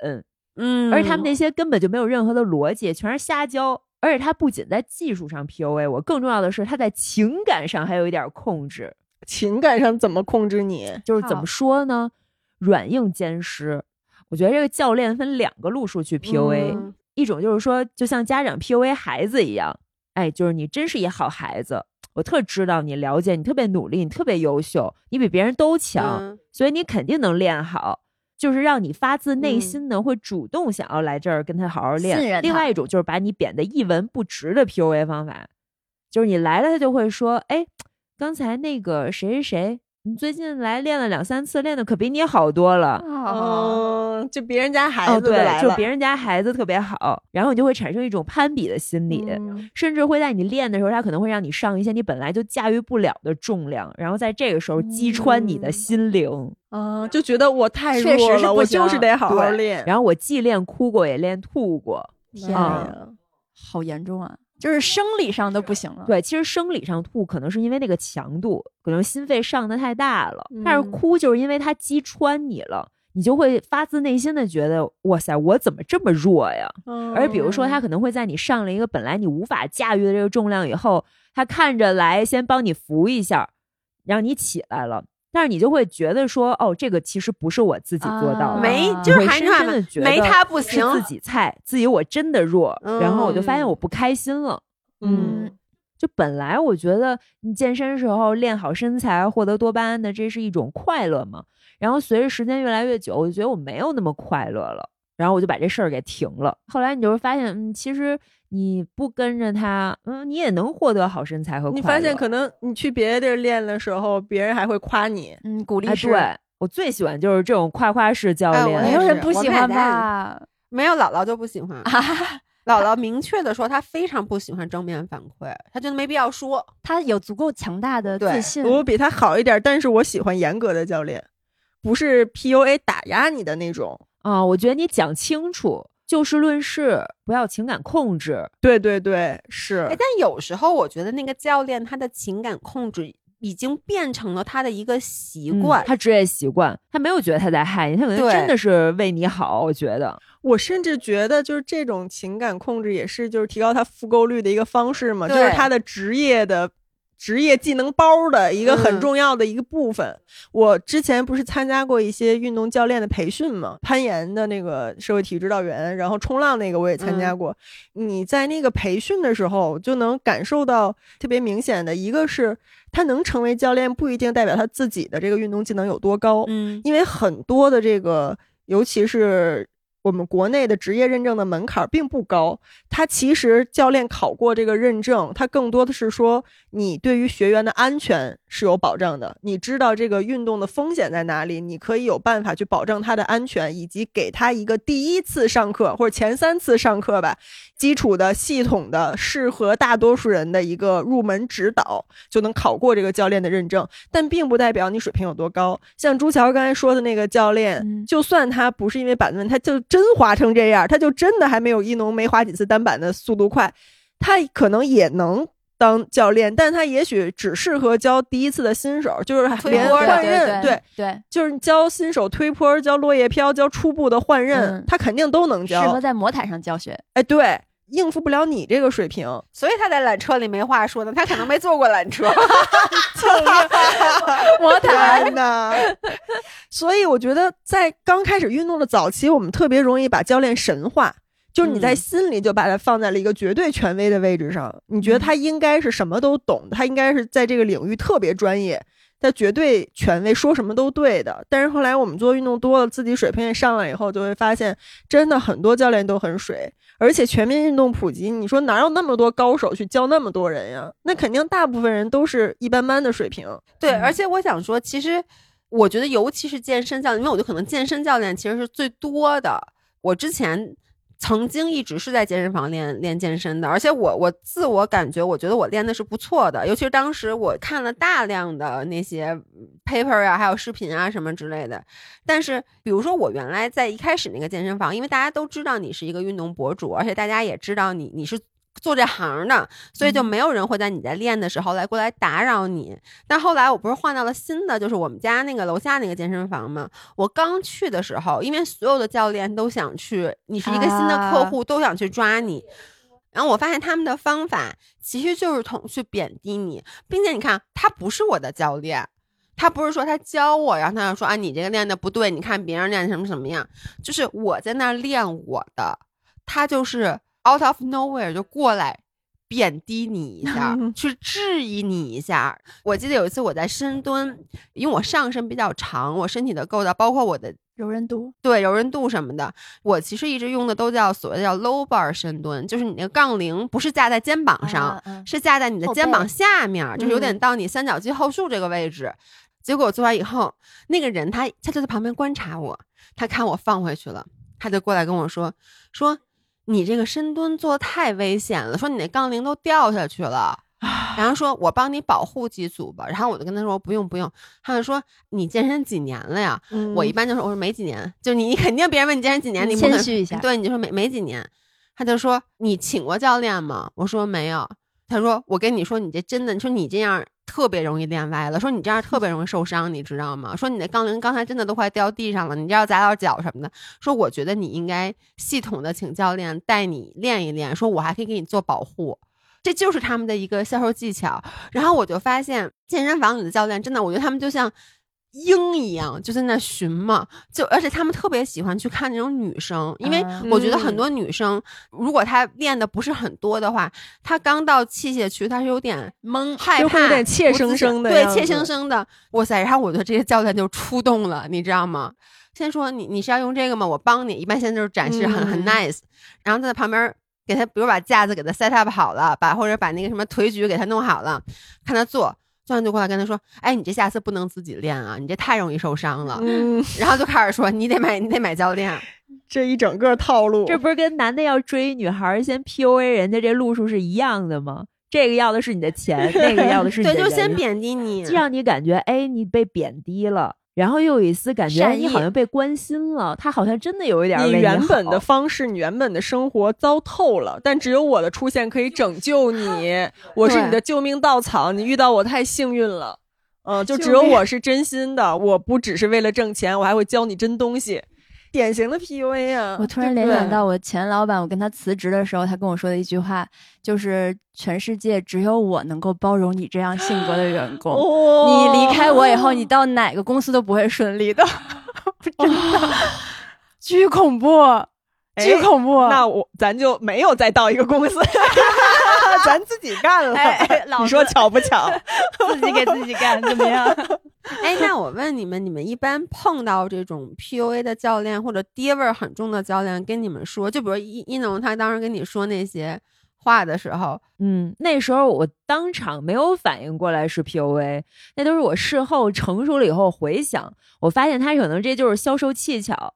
嗯，而他们那些根本就没有任何的逻辑，全是瞎教。而且他不仅在技术上 PUA 我，更重要的是他在情感上还有一点控制。情感上怎么控制你？就是怎么说呢？软硬兼施。我觉得这个教练分两个路数去 PUA，、嗯一种就是说，就像家长 PUA 孩子一样，哎，就是你真是一好孩子，我特知道你了解你，特别努力，你特别优秀，你比别人都强，嗯所以你肯定能练好。就是让你发自内嗯心的会主动想要来这儿跟他好好练。另外一种就是把你贬得一文不值的 PUA 方法，就是你来了，他就会说：“哎，刚才那个谁谁谁，你最近来练了两三次，练的可比你好多了。”哦，嗯，就别人家孩哦，对子就来，了，就别人家孩子特别好，然后你就会产生一种攀比的心理，嗯甚至会在你练的时候，他可能会让你上一些你本来就驾驭不了的重量，然后在这个时候击穿你的嗯心灵。嗯，就觉得我太确实弱了，我是不行就是得好好练。然后我既练哭过，也练吐过。天啊呀，好严重啊！就是生理上都不行了。对，其实生理上吐可能是因为那个强度，可能心肺上的太大了，但是嗯哭就是因为它击穿你了。你就会发自内心的觉得，哇塞，我怎么这么弱呀？而比如说，他可能会在你上了一个本来你无法驾驭的这个重量以后，他看着来先帮你扶一下，让你起来了。但是你就会觉得说，哦，这个其实不是我自己做到的，啊没你就是深还是那么深的觉得没他不是行，自己菜，自己我真的弱，然后我就发现嗯我不开心了。嗯，就本来我觉得你健身时候练好身材，获得多巴胺的，这是一种快乐嘛。然后随着时间越来越久，我就觉得我没有那么快乐了，然后我就把这事儿给停了。后来你就会发现，嗯，其实你不跟着他，嗯，你也能获得好身材和快乐。你发现可能你去别的地儿练的时候，别人还会夸你。嗯，鼓励哎，式，对我最喜欢就是这种夸夸式教练。没有人不喜欢吧？没有姥姥就不喜欢。姥姥明确的说，她非常不喜欢正面反馈，她觉得没必要说。她有足够强大的自信。我比她好一点，但是我喜欢严格的教练，不是 PUA 打压你的那种。啊、我觉得你讲清楚，就事论事，不要情感控制。对对对，是哎，但有时候我觉得那个教练他的情感控制已经变成了他的一个习嗯惯。他职业习惯，他没有觉得他在害你，他可能真的是为你好。我觉得，我甚至觉得，就是这种情感控制也是就是提高他复购率的一个方式嘛，就是他的职业的职业技能包的一个很嗯重要的一个部分。我之前不是参加过一些运动教练的培训嘛，攀岩的那个社会体育指导员，然后冲浪那个我也参加过。你在那个培训的时候，就能感受到特别明显的一个是，他能成为教练不一定代表他自己的这个运动技能有多高，嗯因为很多的这个，尤其是我们国内的职业认证的门槛并不高。它其实教练考过这个认证，它更多的是说你对于学员的安全是有保障的，你知道这个运动的风险在哪里，你可以有办法去保证他的安全，以及给他一个第一次上课或者前三次上课吧，基础的、系统的、适合大多数人的一个入门指导，就能考过这个教练的认证。但并不代表你水平有多高。像朱桥刚才说的那个教练，嗯就算他不是因为板子问，他就真滑成这样，他就真的还没有一农没滑几次单板的速度快，他可能也能。当教练，但他也许只适合教第一次的新手，就是换刃，对对，对，就是教新手推坡、教落叶飘、教初步的换刃，嗯他肯定都能教适合。在魔毯上教学。哎，对，应付不了你这个水平。所以他在缆车里没话说呢，他可能没坐过缆车。魔毯 天呐！所以我觉得，在刚开始运动的早期，我们特别容易把教练神化，就是你在嗯心里就把他放在了一个绝对权威的位置上，你觉得他应该是什么都懂，他应该是在这个领域特别专业。他绝对权威，说什么都对的。但是后来我们做运动多了，自己水平也上来以后，就会发现，真的很多教练都很水。而且全民运动普及，你说哪有那么多高手去教那么多人呀？那肯定大部分人都是一般般的水平。对，嗯而且我想说，其实我觉得，尤其是健身教练，因为我觉得可能健身教练其实是最多的。我之前曾经一直是在健身房练练健身的，而且我我自我感觉，我觉得我练的是不错的。尤其是当时我看了大量的那些 paper 啊，还有视频啊什么之类的。但是，比如说我原来在一开始那个健身房，因为大家都知道你是一个运动博主，而且大家也知道你你是。做这行的，所以就没有人会在你在练的时候来过来打扰你。但后来我不是换到了新的，就是我们家那个楼下那个健身房嘛。我刚去的时候，因为所有的教练都想去，你是一个新的客户，都想去抓你。然后我发现他们的方法其实就是同去贬低你，并且你看，他不是我的教练，他不是说他教我，然后他就说啊，你这个练的不对，你看别人练什么什么样，就是我在那练我的，他就是 out of nowhere 就过来贬低你一下，去质疑你一下。我记得有一次我在深蹲，因为我上身比较长，我身体的构造包括我的柔韧度，对柔韧度什么的，我其实一直用的都叫所谓的叫 low bar 深蹲，就是你那个杠铃不是架在肩膀上，是架在你的肩膀下面，就是有点嗯到你三角肌后束这个位置。结果我做完以后，那个人他他就在旁边观察我，他看我放回去了，他就过来跟我说说你这个深蹲做的太危险了，说你那杠铃都掉下去了。然后说我帮你保护几组吧，然后我就跟他说不用不用，他就说你健身几年了呀？嗯我一般就说我说没几年，就你你肯定别人问你健身几年，你谦虚一下对，你就说没没几年，他就说你请过教练吗？我说没有，他说我跟你说你这真的，你说你这样特别容易练歪了，说你这样特别容易受伤，你知道吗？说你的杠铃刚才真的都快掉地上了，你这要砸到脚什么的。说我觉得你应该系统的请教练带你练一练，说我还可以给你做保护。这就是他们的一个销售技巧。然后我就发现健身房里的教练真的，我觉得他们就像鹰一样，就在那寻嘛。就而且他们特别喜欢去看那种女生，因为嗯我觉得很多女生，如果她练的不是很多的话，她刚到器械区，她是有点懵，害怕，有点怯生生的对，怯生生的。哇塞！然后我的这些教练就出动了，你知道吗？先说你你是要用这个吗？我帮你。一般现在就是展示很、很嗯 nice，然后在旁边给他，比如把架子给他 set up 好了，把或者把那个什么腿举给他弄好了，看他做。教练就过来跟他说：“哎，你这下次不能自己练啊，你这太容易受伤了。嗯，然后就开始说：“你得买，你得买教练。这一整个套路，这不是跟男的要追女孩儿先 PUA 人家这路数是一样的吗？这个要的是你的钱，那个要的是你 对，就先贬低你。就让你感觉哎，你被贬低了，然后又有一丝感觉你好像被关心了，他好像真的有一点儿你原本的方式，你原本的生活糟透了，但只有我的出现可以拯救你，我是你的救命稻草，你遇到我太幸运了。嗯，就只有我是真心的，我不只是为了挣钱，我还会教你真东西。典型的 PUA 啊！我突然联想到我前老板，我跟他辞职的时候，他跟我说的一句话，就是全世界只有我能够包容你这样性格的员工。哦你离开我以后，你到哪个公司都不会顺利的，真的，巨恐怖，巨哎恐怖。那我咱就没有再到一个公司，咱自己干了。哎哎 老你说巧不巧？自己给自己干怎么样？哎，那我问你们，你们一般碰到这种 PUA 的教练或者爹味儿很重的教练跟你们说，就比如一一农他当时跟你说那些话的时候，嗯，那时候我当场没有反应过来是 PUA，那都是我事后成熟了以后回想，我发现他可能这就是销售技巧，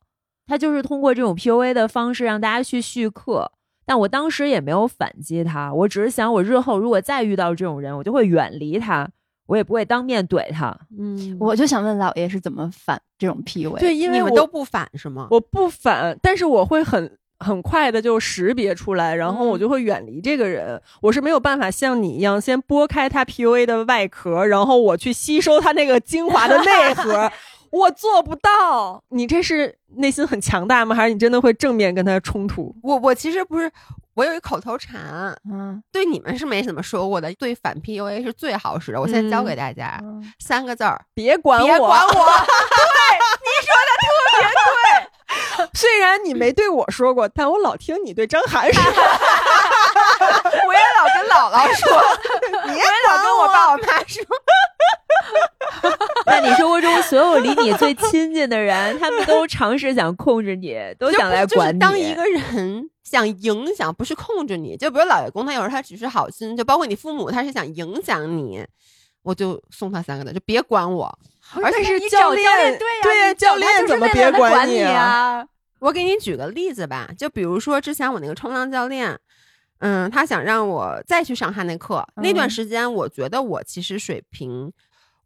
他就是通过这种 PUA 的方式让大家去续课。但我当时也没有反击他，我只是想，我日后如果再遇到这种人，我就会远离他，我也不会当面怼他。嗯，我就想问老爷是怎么反这种 PUA？对，因为我你们都不反是吗？我不反，但是我会很很快的就识别出来，然后我就会远离这个人。我是没有办法像你一样先剥开他 PUA 的外壳，然后我去吸收他那个精华的内核。我做不到，你这是内心很强大吗？还是你真的会正面跟他冲突？我我其实不是，我有一口头禅，嗯，对你们是没怎么说过的，对反 PUA 是最好使的。我现在教给大家、嗯三个字儿：别管我，别管我。对，你说的特别对 虽然你没对我说过，但我老听你对张涵说。我也老跟姥姥说，你也老跟我爸我妈说。在你生活中，所有离你最亲近的人，他们都尝试想控制你，都想来管你。是当一个人想影响，不是控制你，就比如老爷公，他有时候他只是好心，就包括你父母，他是想影响你，我就送他三个字，就别管我。而且是教练对呀、教练怎么别管你啊啊？我给你举个例子吧，就比如说之前我那个冲浪教练，嗯，他想让我再去上他那课，那段嗯时间我觉得我其实水平。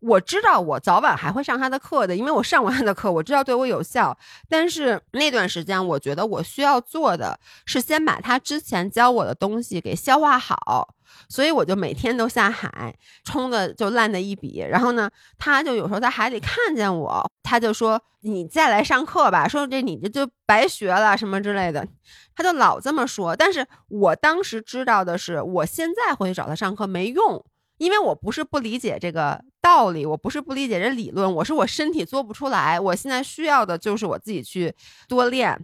我知道我早晚还会上他的课的，因为我上过他的课，我知道对我有效。但是那段时间，我觉得我需要做的是先把他之前教我的东西给消化好，所以我就每天都下海，冲的就烂的一笔。然后呢，他就有时候在海里看见我，他就说：“你再来上课吧，说这你这就白学了什么之类的。”他就老这么说。但是我当时知道的是，我现在回去找他上课没用。因为我不是不理解这个道理，我不是不理解这理论，我是我身体做不出来。我现在需要的就是我自己去多练，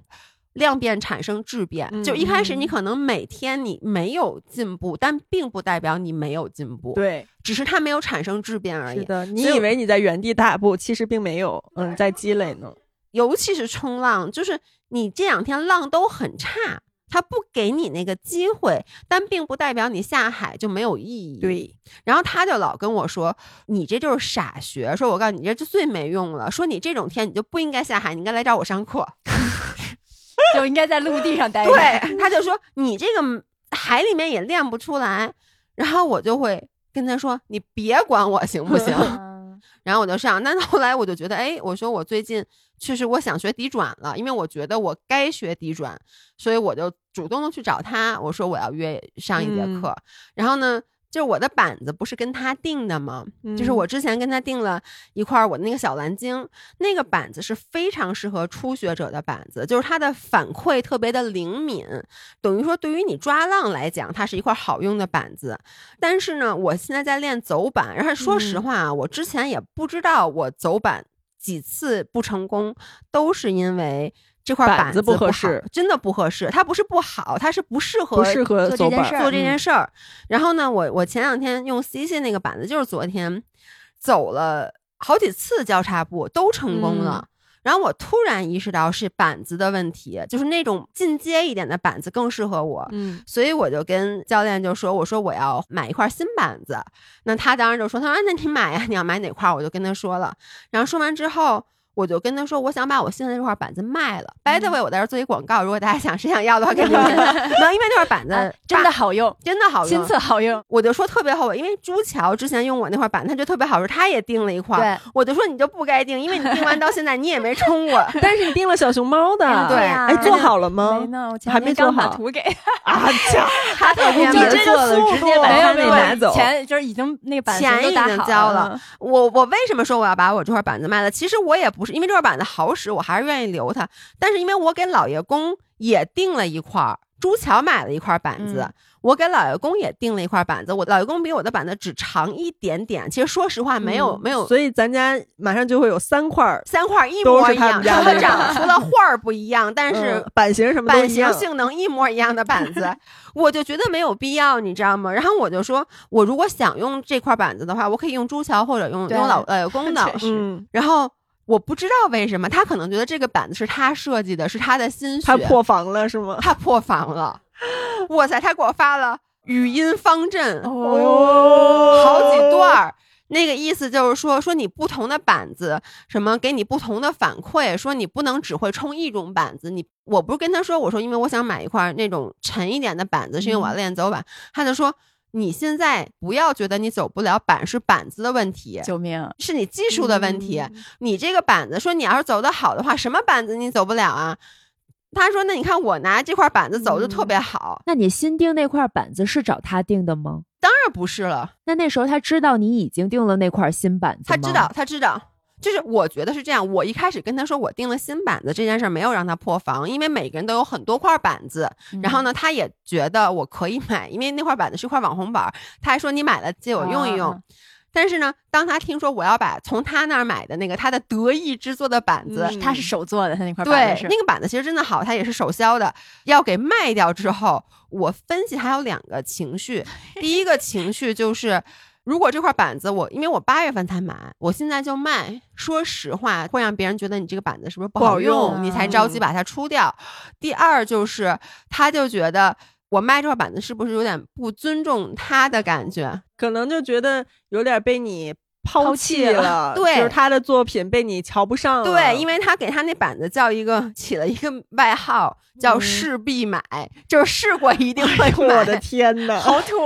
量变产生质变。嗯就一开始嗯你可能每天你没有进步，但并不代表你没有进步，，对，只是它没有产生质变而已。是的，你以为你在原地踏步，其实并没有，嗯，在积累呢。尤其是冲浪，就是你这两天浪都很差，他不给你那个机会，但并不代表你下海就没有意义。对，然后他就老跟我说：“你这就是傻学。”说我告诉你，这就最没用了。说你这种天你就不应该下海，你应该来找我上课。就应该在陆地上待着。对，他就说你这个海里面也练不出来。然后我就会跟他说：“你别管我行不行？”嗯 然后我就上，但后来我就觉得，哎，我说我最近确实我想学底转了，因为我觉得我该学底转，所以我就主动的去找他，我说我要约上一节嗯课。然后呢，就是我的板子不是跟他定的吗？就是嗯我之前跟他定了一块儿我的那个小蓝鲸，那个板子是非常适合初学者的板子，就是它的反馈特别的灵敏，等于说对于你抓浪来讲，它是一块好用的板子。但是呢，我现在在练走板，然后说实嗯话啊，我之前也不知道我走板几次不成功，都是因为。这块板子不合适真的不合适。它不是不好，它是不适合不适合做这件事儿做这嗯件事儿。然后呢，我我前两天用 C C 那个板子，就是昨天走了好几次交叉步都成功了。然后我突然意识到是板子的问题，就是那种进阶一点的板子更适合我。嗯，所以我就跟教练就说：“我说我要买一块新板子。”那他当时就说：“他说那你买呀，你要买哪块儿？”我就跟他说了。然后说完之后，我就跟他说：“我想把我现在这块板子卖了。By the way，我在这做一广告，如果大家想谁想要的话，给你们。没有，因为那块板子啊真的好用，真的好用亲。测好用。我就说特别后悔，因为朱桥之前用我那块板，他就特别好用，他也订了一块。对，我就说你就不该订，因为你订完到现在你也没冲过。但是你订了小熊猫的，对呀哎，做好了吗没？呢，我还没做好图给 啊，家 他特别你慢这做了，直接把没有他没有那拿走。钱就是已经那个板钱已子都打好经交了了。我我为什么说我要把我这块板子卖了？其实我也不是使，因为这块板子好使，我还是愿意留它。但是因为我给老爷公也订了一块儿，朱桥买了一块板子，嗯我给老爷公也订了一块板子。我老爷公比我的板子只长一点点，其实说实话没有、嗯没有所以咱家马上就会有三块，三块一模一样，他们家那个它长除了画儿不一样，但是嗯版型什么都版型。性能一模一样的板子，我就觉得没有必要，你知道吗？然后我就说，我如果想用这块板子的话，我可以用朱桥或者用用老老爷公 的嗯，然后我不知道为什么，他可能觉得这个板子是他设计的，是他的心血，他破防了是吗？他破防了。哇塞，他给我发了语音方阵，哦好几段儿。那个意思就是说，说你不同的板子，什么给你不同的反馈，说你不能只会冲一种板子。你我不是跟他说，我说因为我想买一块那种沉一点的板子，是因为我要练走板。他就说，你现在不要觉得你走不了板是板子的问题，救命！是你技术的问题。嗯你这个板子，说你要是走得好的话，什么板子你走不了啊？他说：“那你看我拿这块板子走就特别好。那你新订那块板子是找他订的吗？当然不是了，那那时候他知道你已经订了那块新板子吗他知道，他知道。就是我觉得是这样，我一开始跟他说我订了新板子这件事儿没有让他破防，因为每个人都有很多块板子，然后呢，他也觉得我可以买，因为那块板子是块网红板，他还说你买了借我用一用。啊但是呢，当他听说我要把从他那儿买的那个他的得意之作的板子，嗯他是手做的，他那块板子是对那个板子其实真的好，他也是手削的，要给卖掉之后，我分析还有两个情绪，第一个情绪就是。如果这块板子我，因为我八月份才买，我现在就卖，说实话会让别人觉得你这个板子是不是不不好好用，用你才着急把它出掉。第二就是，他就觉得我卖这块板子是不是有点不尊重他的感觉？可能就觉得有点被你抛抛弃弃了了，对就是他的作品被你瞧不上了。对，因为他给他那板子叫一个起了一个外号叫嗯势必买，就是试过一定会买。我的天呐，好土，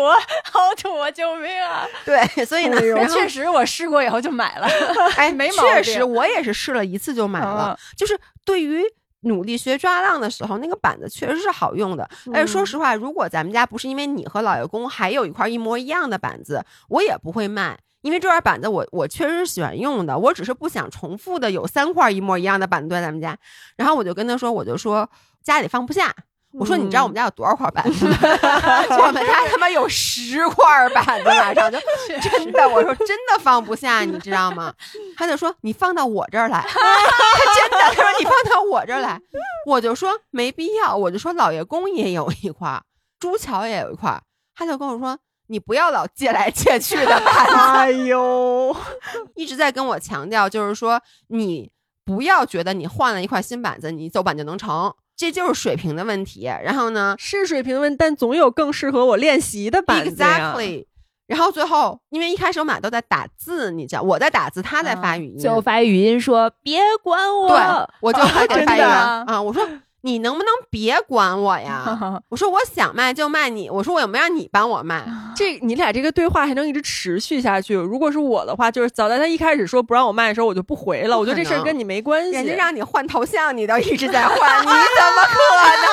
好土啊！救命啊！对，所以呢，确实我试过以后就买了，哎，没毛病确实，我也是试了一次就买了。嗯就是对于努力学抓浪的时候，那个板子确实是好用的。而且说嗯实话，如果咱们家不是因为你和老爷公还有一块一模一样的板子，我也不会卖。因为这块板子我我确实是喜欢用的，我只是不想重复的有三块一模一样的板子在咱们家。然后我就跟他说，我就说家里放不下。我说你知道我们家有多少块板子吗？我们家他妈有十块板子，马上就真的，我说真的放不下，你知道吗？他就说你放到我这儿来，他真的，他说你放到我这儿来，我就说没必要，我就说老爷公也有一块儿，朱桥也有一块儿，他就跟我说你不要老借来借去的 板子，哎呦，一直在跟我强调，就是说你不要觉得你换了一块新板子，你走板就能成，这就是水平的问题。然后呢是水平问，但总有更适合我练习的板子。，exactly。然后最后，因为一开始我们俩都在打字，你知道，我在打字，他在发语音，就发语音说别管我。对，我就 发语音的啊，我说你能不能别管我呀？我说我想卖就卖你，我说我又没让你帮我卖，这你俩这个对话还能一直持续下去。如果是我的话，就是早在他一开始说不让我卖的时候，我就不回了。我觉得这事儿跟你没关系。人家让你换头像，你都一直在换，你怎么可能？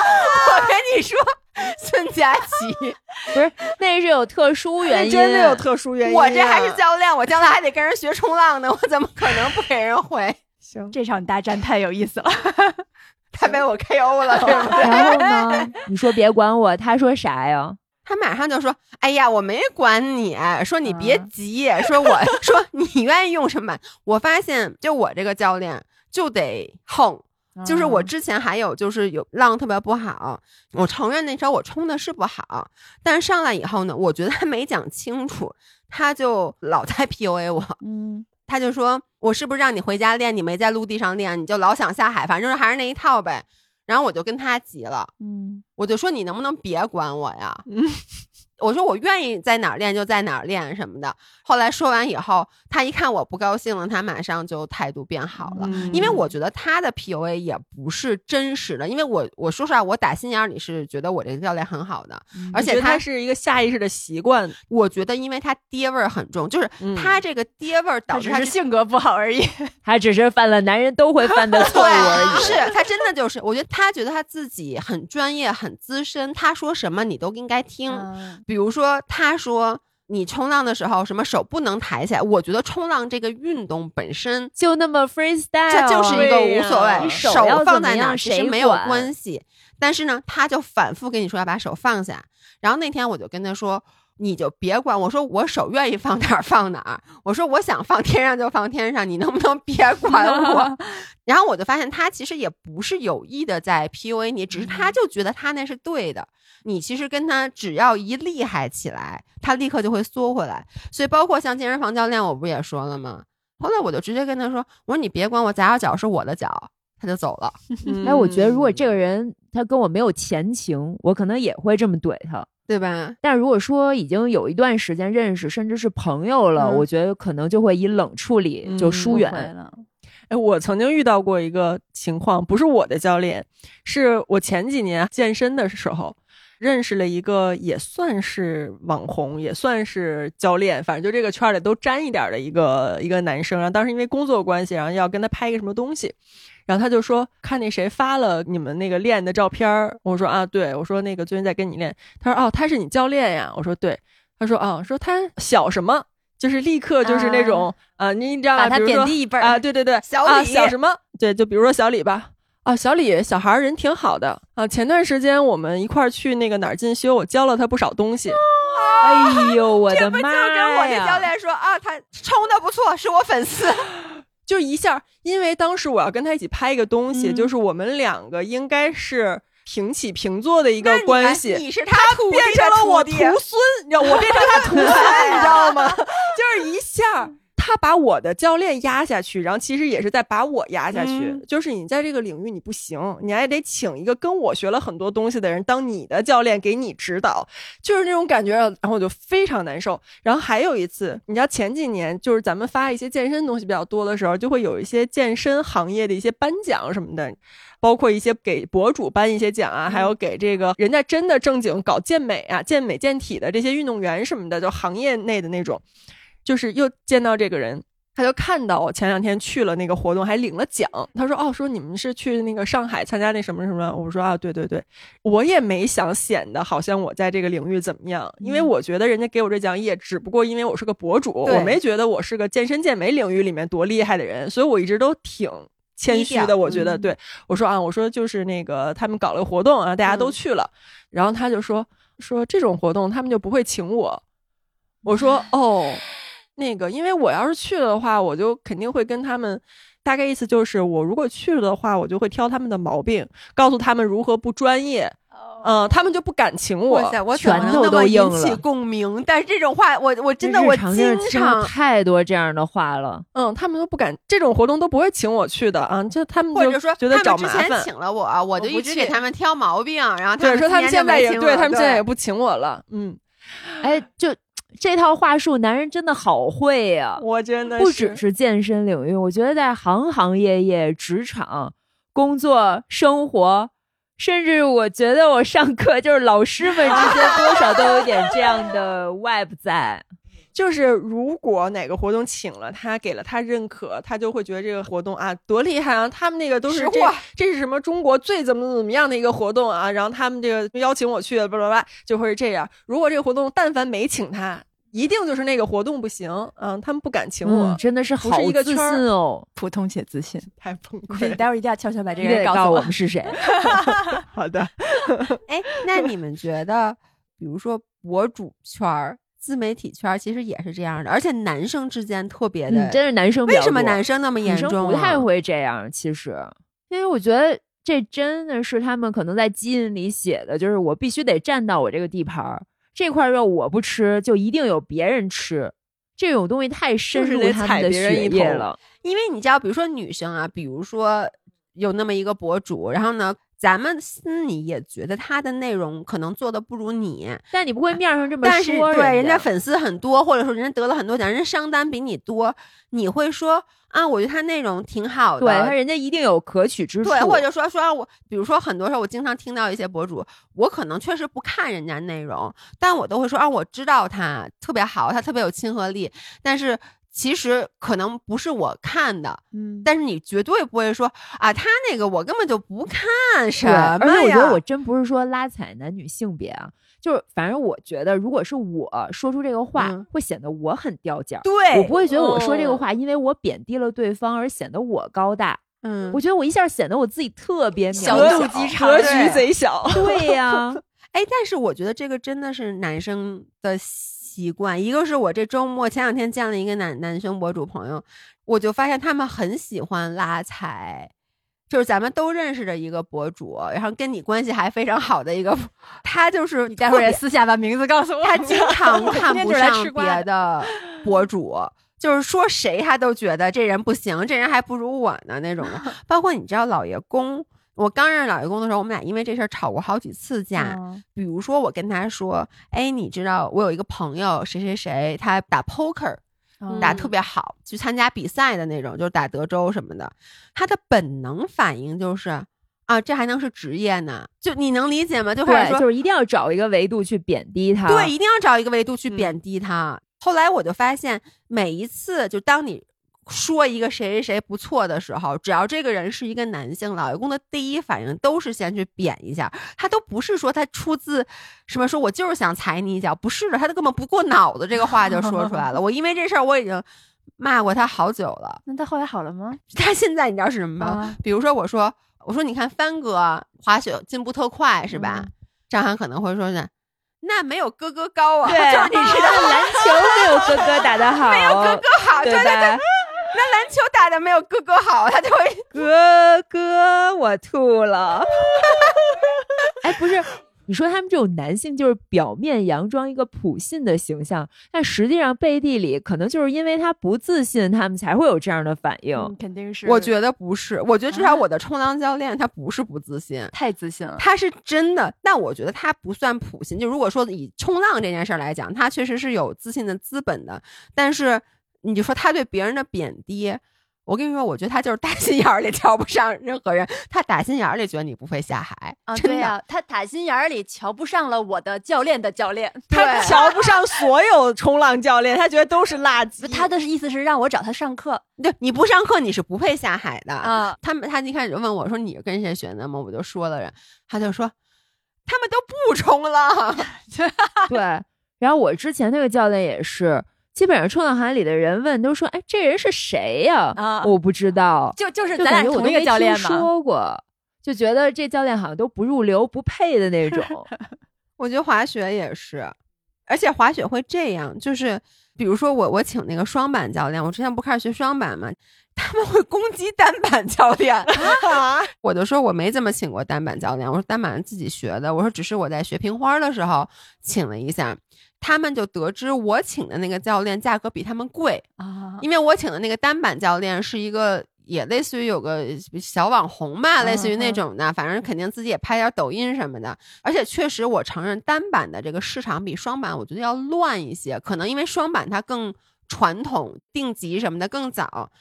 我跟你说，孙佳琪，不是，那是有特殊原因，真的有特殊原因啊、我这还是教练，我将来还得跟人学冲浪呢，我怎么可能不给人回？行。这场大战太有意思了。他被我 KO 了，对不对？然后呢？你说别管我，他说啥呀？他马上就说：“哎呀，我没管你，说你别啊急，说我 说你愿意用什么。”我发现，就我这个教练就得横，就是我之前还有就是有浪特别不好，我承认那时候我冲的是不好，但是上来以后呢，我觉得他没讲清楚，他就老在 PUA 我，嗯，他就说我是不是让你回家练，你没在陆地上练，你就老想下海，反正还是那一套呗。然后我就跟他急了，嗯，我就说你能不能别管我呀？嗯 我说我愿意在哪儿练就在哪儿练什么的。后来说完以后，他一看我不高兴了，他马上就态度变好了。嗯因为我觉得他的 PUA 也不是真实的，因为我我说实话，我打心眼儿里是觉得我这个教练很好的，而且他是一个下意识的习惯，我觉得因为他爹味儿很重，就是嗯他这个爹味儿导致他这性格不好而已。他只是犯了男人都会犯的 错误而已。是他真的就是，我觉得他觉得他自己很专业、很资深，他说什么你都应该听。嗯比如说，他说你冲浪的时候什么手不能抬起来，我觉得冲浪这个运动本身就那么 freestyle，这就是一个无所谓，你手放在哪其实没有关系。但是呢，他就反复跟你说要把手放下。然后那天我就跟他说，你就别管我说我手愿意放哪儿放哪儿，我说我想放天上就放天上，你能不能别 管我？然后我就发现他其实也不是有意的在 PUA 你，只是他就觉得他那是对的。你其实跟他只要一厉害起来，他立刻就会缩回来。所以包括像健身房教练，我不也说了吗？后来我就直接跟他说：“我说你别管我砸着脚是我的脚。”他就走了。哎，我觉得如果这个人他跟我没有前情，我可能也会这么怼他。对吧？但如果说已经有一段时间认识，甚至是朋友了，嗯我觉得可能就会以冷处理，嗯就疏远。了。哎，我曾经遇到过一个情况，不是我的教练，是我前几年健身的时候认识了一个也算是网红，也算是教练，反正就这个圈里都沾一点的一个一个男生。然后当时因为工作关系，然后要跟他拍一个什么东西，然后他就说看那谁发了你们那个练的照片儿，我说啊，对，我说那个最近在跟你练，他说哦，他是你教练呀，我说对，他说啊，说他小什么。就是立刻就是那种啊、你知道吧？把他贬低一辈儿啊，对对对，啊、小李小什么？对，就比如说小李吧。啊，小李小孩人挺好的啊。前段时间我们一块儿去那个哪儿进修，我教了他不少东西。哎呦，我的妈不就跟我的教！练说啊，他冲的不错，是我粉丝。就一下，因为当时我要跟他一起拍一个东西，嗯就是我们两个应该是平起平坐的一一个关系。你是他变成了我徒孙，你知道，我变成他徒孙，你知道吗？就是一下，他把我的教练压下去，然后其实也是在把我压下去。嗯就是你在这个领域你不行，你还得请一个跟我学了很多东西的人当你的教练给你指导，就是那种感觉。然后我就非常难受。然后还有一次，你知道前几年就是咱们发一些健身东西比较多的时候，就会有一些健身行业的一些颁奖什么的。包括一些给博主颁一些奖啊，还有给这个人家真的正经搞健美啊、健美健体的这些运动员什么的，就行业内的那种，就是又见到这个人。他就看到我前两天去了那个活动，还领了奖。他说：“哦，说你们是去那个上海参加那什么什么？”我说：“啊，对对对。”我也没想显得好像我在这个领域怎么样，因为我觉得人家给我这奖也只不过因为我是个博主，我没觉得我是个健身健美领域里面多厉害的人，所以我一直都挺谦虚的。我觉得，嗯对我说啊，我说就是那个他们搞了个活动啊，大家都嗯去了，然后他就说说这种活动他们就不会请我。我说哦，那个，因为我要是去了的话，我就肯定会跟他们。大概意思就是，我如果去了的话，我就会挑他们的毛病，告诉他们如何不专业，嗯、他们就不敢请我。哇塞，我怎么拳头能那么都硬引起共鸣？但是这种话，我我真的我经常太多这样的话了。嗯，他们都不敢，这种活动都不会请我去的啊，就他们就或者说觉得他们之前找麻烦。请了我，我就一直给他们挑毛病，然后他对，们说他们现在也对他们现在也不请我了。嗯，哎，就这套话术，男人真的好会呀、我真的不只是健身领域，我觉得在行行业业、职场、工作、生活，甚至我觉得我上课就是老师们之间多少都有点这样的 vibe 在。就是如果哪个活动请了他，给了他认可，他就会觉得这个活动啊多厉害啊！他们那个都是这这是什么中国最怎么怎么样的一个活动啊？然后他们这个邀请我去，巴拉巴拉，就会是这样。如果这个活动但凡没请他，一定就是那个活动不行，嗯，他们不敢请我，嗯，真的是不好自是一个圈儿信哦！普通且自信。太崩你溃了。待会儿一定要悄悄把 这个人诉我得告诉我们。是谁。好的，哎，那你们觉得，比如说博主圈儿、自媒体圈，其实也是这样的，而且男生之间特别的，嗯，真是男生为什么男生那么严重、啊？不太会这样？其实，因为我觉得这真的是他们可能在基因里写的，就是我必须得占到我这个地盘儿，这块肉我不吃，就一定有别人吃。这种东西太深入他们的血液了。因为你知道，比如说女生啊，比如说有那么一个博主，然后呢，咱们心里也觉得他的内容可能做的不如你，但你不会面上这么但是说对人家家粉丝很多，或者说人家得了很多奖，人家商单比你多，你会说啊，我觉得他内容挺好的，对他人家一定有可取之处。对，或者说说我，比如说很多时候我经常听到一些博主，我可能确实不看人家内容，但我都会说啊，我知道他特别好，他特别有亲和力，但是其实可能不是我看的，嗯，但是你绝对不会说啊，他那个我根本就不看什对，么而且我觉呀得我真不是说拉踩男女性别啊，就是反正我觉得，如果是我说出这个话，嗯会显得我很掉价儿。对，我不会觉得我说这个哦话，因为我贬低了对方而显得我高大。嗯我，觉得我一下显得我自己特别小肚鸡肠格局贼小。对呀、哎，但是我觉得这个真的是男生的习惯。一个是我这周末前两天见了一个男男生博主朋友，我就发现他们很喜欢拉踩，就是咱们都认识的一个博主，然后跟你关系还非常好的一个，他就是你待会儿也私下把名字告诉我。他经常看不上别的博主，就是说谁他都觉得这人不行，这人还不如我呢那种的。包括你知道老爷公，我刚认识老爷公的时候，我们俩因为这事儿吵过好几次架。嗯比如说我跟他说，哎，你知道我有一个朋友谁谁谁，他打 poker 嗯打特别好，去参加比赛的那种，就是打德州什么的，他的本能反应就是。啊，这还能是职业呢？就你能理解吗？就开始对，说，就是一定要找一个维度去贬低他。对，一定要找一个维度去嗯贬低他。后来我就发现，每一次就当你说一个谁谁谁不错的时候，只要这个人是一个男性，老爷公的第一反应都是先去贬一下，他都不是说他出自什么说我就是想踩你一脚，不是的，他都根本不过脑子，这个话就说出来了。我因为这事儿我已经骂过他好久了，那他后来好了吗？他现在你知道是什么吗？啊，比如说我说我说你看帆哥滑雪进步特快是吧？嗯张涵可能会说呢。那没有哥哥高啊，对，就是你知道篮球没有哥哥打得好，没有哥哥好，对对对？那篮球打的没有哥哥好，他就会 哥哥，我吐了。哎，不是，你说他们这种男性就是表面佯装一个普信的形象，但实际上背地里可能就是因为他不自信，他们才会有这样的反应。嗯，肯定是。我觉得不是，我觉得至少啊我的冲浪教练他不是不自信，太自信了。他是真的，但我觉得他不算普信。就如果说以冲浪这件事儿来讲，他确实是有自信的资本的，但是你就说他对别人的贬低。我跟你说，我觉得他就是打心眼儿里瞧不上任何人，他打心眼儿里觉得你不会下海啊，真的。对呀、他打心眼儿里瞧不上了我的教练的教练，他瞧不上所有冲浪教练，他觉得都是垃圾。他的意思是让我找他上课对，你不上课你是不配下海的。啊。他们他一开始就问我说你是跟谁学的吗？我就说了人，他就说他们都不冲浪。对，然后我之前那个教练也是，基本上冲浪海里的人问都说：“哎，这人是谁呀？”啊我不知道，就就是咱俩同一个教练嘛。说过，就觉得这教练好像都不入流、不配的那种。我觉得滑雪也是，而且滑雪会这样，就是比如说我我请那个双板教练，我之前不开始学双板嘛，他们会攻击单板教练，啊，我就说我没怎么请过单板教练，我说单板自己学的，我说只是我在学平花的时候请了一下。他们就得知我请的那个教练价格比他们贵，啊，因为我请的那个单板教练是一个，也类似于有个小网红吧，类似于那种的，反正肯定自己也拍点抖音什么的。而且确实，我承认单板的这个市场比双板我觉得要乱一些，可能因为双板它更传统，定级什么的更早。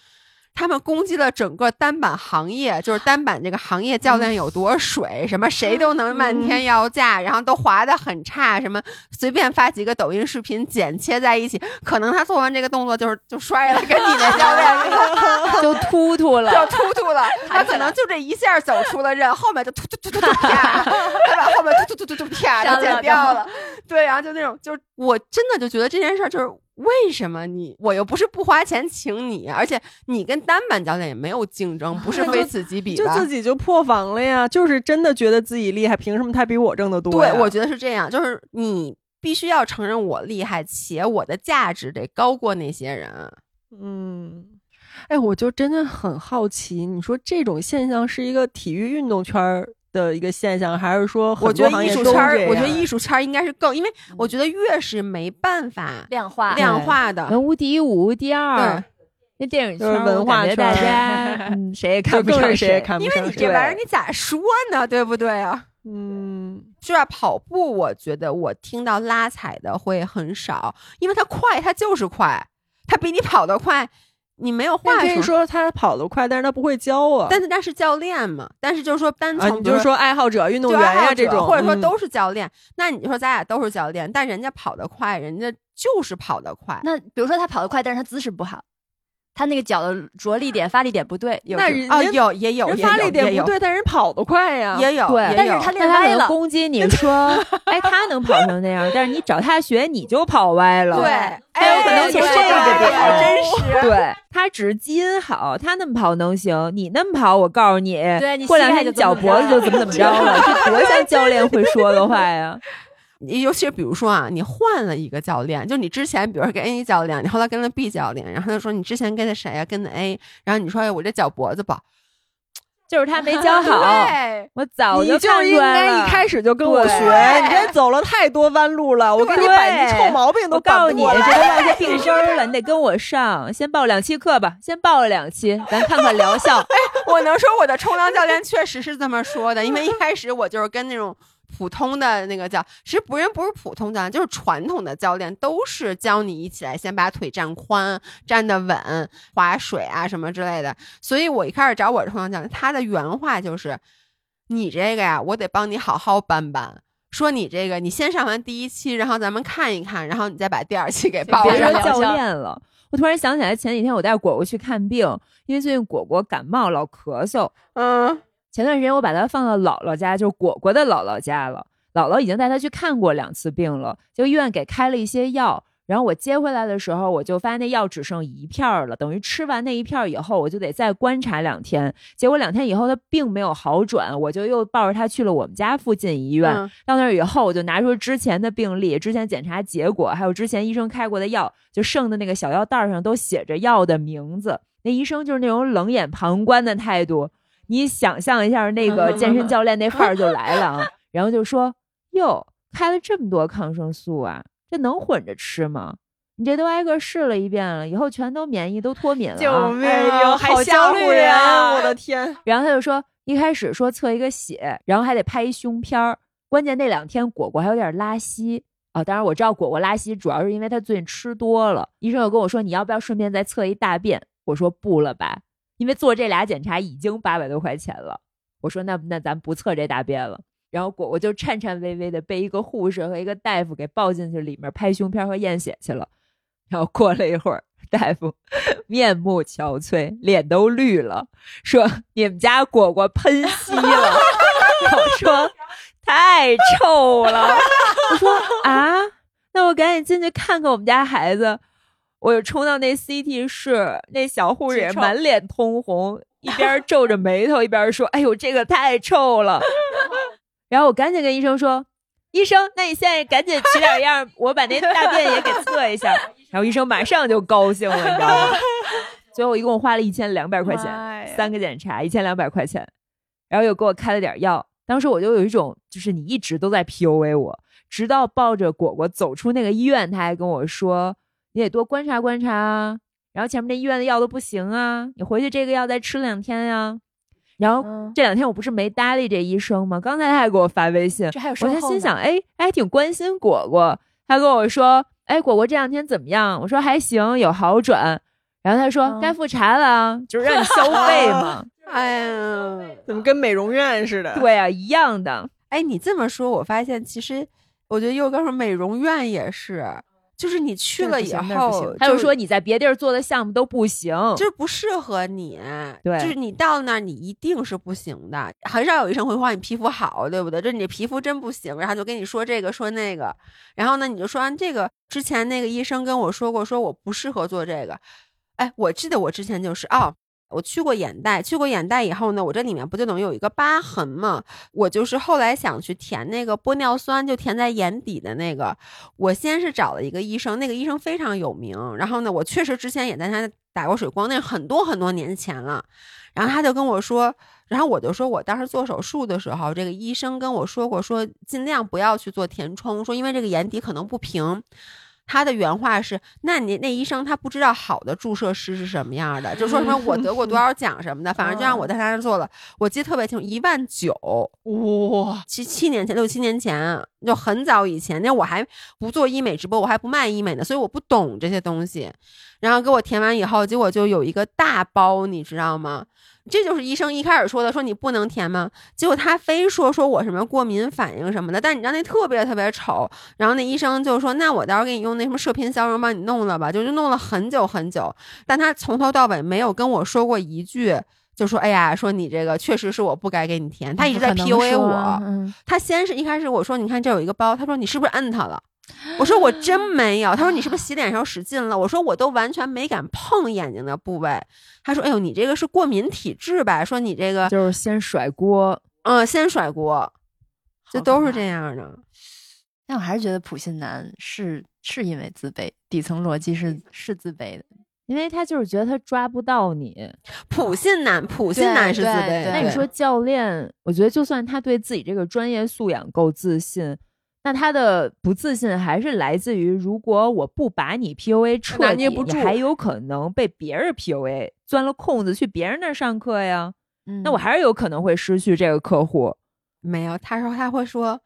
他们攻击了整个单板行业，就是单板这个行业教练有多水，什么 谁都能漫天要价，然后都滑得很差，什么随便发几个抖音视频剪切在一起，可能他做完这个动作就是就摔了，跟你的教练 就突突了，就突突了，他可能就这一下走出了刃，后面就突突突突突啪，他把后面突突突突突啪就剪掉了。对，然后就那种，就是我真的就觉得这件事儿就是为什么你我又不是不花钱请你，而且你跟单板教练也没有竞争，不是 非此即彼吧？就自己就破防了呀，就是真的觉得自己厉害，凭什么他比我挣得多？对，我觉得是这样，就是你必须要承认我厉害，且我的价值得高过那些人。嗯，哎，我就真的很好奇，你说这种现象是一个体育运动圈儿的一个现象，还是说我觉得艺术圈我觉得艺术圈儿应该是更，因为我觉得越是没办法量化量化的，文无第一，武无第二。那电影圈儿，文化圈儿家 嗯谁也看更不上是谁也看不因为。你这玩意儿你咋说呢？对不对啊？嗯，是吧？跑步，我觉得我听到拉踩的会很少，因为它快，它就是快，它比你跑得快，你没有话可以话说。说他跑得快，但是他不会教啊。但是他是教练嘛，但是就是说单啊，从你就是说爱好者、运动员呀、就爱好者这种，嗯或者说都是教练，那你说咱俩都是教练，但人家跑得快，人家就是跑得快。那比如说他跑得快，但是他姿势不好，他那个脚的着力点、发力点不对，有那人有也有也人发力有也有点不对，但人跑得快呀。也有对也有但是他练歪了。攻击你说，哎，他能跑成那样，但是你找他学，你就跑歪了。对，他有可能从对这个点对真实。对他只是基因好，他那么跑能行，你那么跑，我告诉你，对你过两天你脚脖子就怎么怎么着了，这多像教练会说的话呀！尤其是比如说啊，你换了一个教练，就你之前比如说跟 A 教练，你后来跟了 B 教练，然后他说你之前跟的谁呀、跟的 A，然后你说哎我这脚脖子不好，就是他没教 好，对，我早你就看应出来了。该一开始就跟我学，你这走了太多弯路了，我给你对把那臭毛病都我告诉你，这都落下病根儿了，你得跟我上，先报两期课吧，先报了两期，咱看看疗效。我能说我的冲浪教练确实是这么说的，因为一开始我就是跟那种普通的那个教，其实不人不是普通教练，就是传统的教练，都是教你一起来先把腿站宽、站得稳、划水啊什么之类的。所以我一开始找我的冲浪教练，他的原话就是：“你这个呀，我得帮你好好搬搬。”说你这个，你先上完第一期，然后咱们看一看，然后你再把第二期给报上别说。教练了，我突然想起来，前几天我带果果去看病，因为最近果果感冒老咳嗽。嗯，前段时间我把它放到姥姥家，就是果果的姥姥家了。姥姥已经带他去看过两次病了，就医院给开了一些药。然后我接回来的时候，我就发现那药只剩一片儿了，等于吃完那一片儿以后，我就得再观察两天。结果两天以后他并没有好转，我就又抱着他去了我们家附近医院。嗯到那儿以后，我就拿出之前的病历、之前检查结果，还有之前医生开过的药，就剩的那个小药袋上都写着药的名字。那医生就是那种冷眼旁观的态度，你想象一下那个 健身教练那范儿就来了啊，然后就说：“哟，开了这么多抗生素啊，这能混着吃吗？你这都挨个试了一遍了，以后全都免疫，都脱敏了、啊。”救命哎呦呀！还好吓唬人啊！我的天，然后他就说，一开始说测一个血，然后还得拍一胸片儿。关键那两天果果还有点拉稀啊、当然我知道果果拉稀主要是因为他最近吃多了。医生又跟我说，你要不要顺便再测一大便？我说不了吧，因为做这俩检查已经八百多块钱了。我说那那咱不测这大便了。然后果果就颤颤巍巍的被一个护士和一个大夫给抱进去里面拍胸片和验血去了。然后过了一会儿，大夫面目憔悴，脸都绿了，说你们家果果喷稀了。我说太臭了。我说啊，那我赶紧进去看看我们家孩子。我就冲到那 CT 室，那小护士也满脸通红，一边皱着眉头，一边说：“哎呦，这个太臭了。”然后我赶紧跟医生说：“医生，那你现在赶紧取点样，我把那大便也给测一下。”然后医生马上就高兴了，你知道吗？最后一共花了一千两百块钱，三个检查，一千两百块钱，然后又给我开了点药。当时我就有一种，就是你一直都在 PUA 我，直到抱着果果走出那个医院，他还跟我说：“你得多观察观察啊。”然后前面那医院的药都不行啊，你回去这个药再吃两天呀、然后嗯这两天我不是没搭理这医生吗？刚才他还给我发微信，这还有我就心想，哎，还挺关心果果。他跟我说，哎，果果这两天怎么样？我说还行，有好转。然后他说、嗯该复查了啊，就是让你消费嘛。哎呀，怎么跟美容院似的？对啊，一样的。哎，你这么说，我发现其实我觉得又刚说美容院也是，就是你去了以后行，他就说你在别地儿做的项目都不行。就是不适合你，对就是你到那儿你一定是不行的，很少有医生会说你皮肤好，对不对？就是你皮肤真不行，然后就跟你说这个说那个，然后呢你就说完这个之前那个医生跟我说过，说我不适合做这个，哎，我记得我之前就是哦。我去过眼袋，去过眼袋以后呢，我这里面不就等于有一个疤痕吗？我就是后来想去填那个玻尿酸，就填在眼底的那个。我先是找了一个医生，那个医生非常有名，然后呢，我确实之前也在他打过水光，那很多很多年前了。然后他就跟我说，然后我就说我当时做手术的时候，这个医生跟我说过，说尽量不要去做填充，说因为这个眼底可能不平。他的原话是：“那你那医生他不知道好的注射师是什么样的，就说什么我得过多少奖什么的，反正就让我在他那儿做了。我记得特别清楚，一万九，哇，七七年前六七年前，就很早以前，那我还不做医美直播，我还不卖医美呢，所以我不懂这些东西。然后给我填完以后，结果就有一个大包，你知道吗？这就是医生一开始说的，说你不能填吗？结果他非说说我什么过敏反应什么的，但你知道那特别特别丑。然后那医生就说，那我到时候给你用那什么射频消融帮你弄了吧，就就弄了很久很久。但他从头到尾没有跟我说过一句，就说哎呀，说你这个确实是我不该给你填。他一直在 PUA 我。嗯，他先是一开始我说，你看这有一个包，他说你是不是摁它了？我说我真没有。他说你是不是洗脸时候使劲了？我说我都完全没敢碰眼睛的部位。他说哎呦，你这个是过敏体质吧？说你这个就是先甩锅，嗯，先甩锅，这都是这样的。但我还是觉得普信男是是因为自卑，底层逻辑是是自卑的。因为他就是觉得他抓不到你。普信男，普信男是自卑。对对那你说教练，我觉得就算他对自己这个专业素养够自信，那他的不自信还是来自于，如果我不把你 PUA 彻底，不住你还有可能被别人 PUA，钻了空子去别人那儿上课呀。嗯，那我还是有可能会失去这个客户。没有，他说他会说。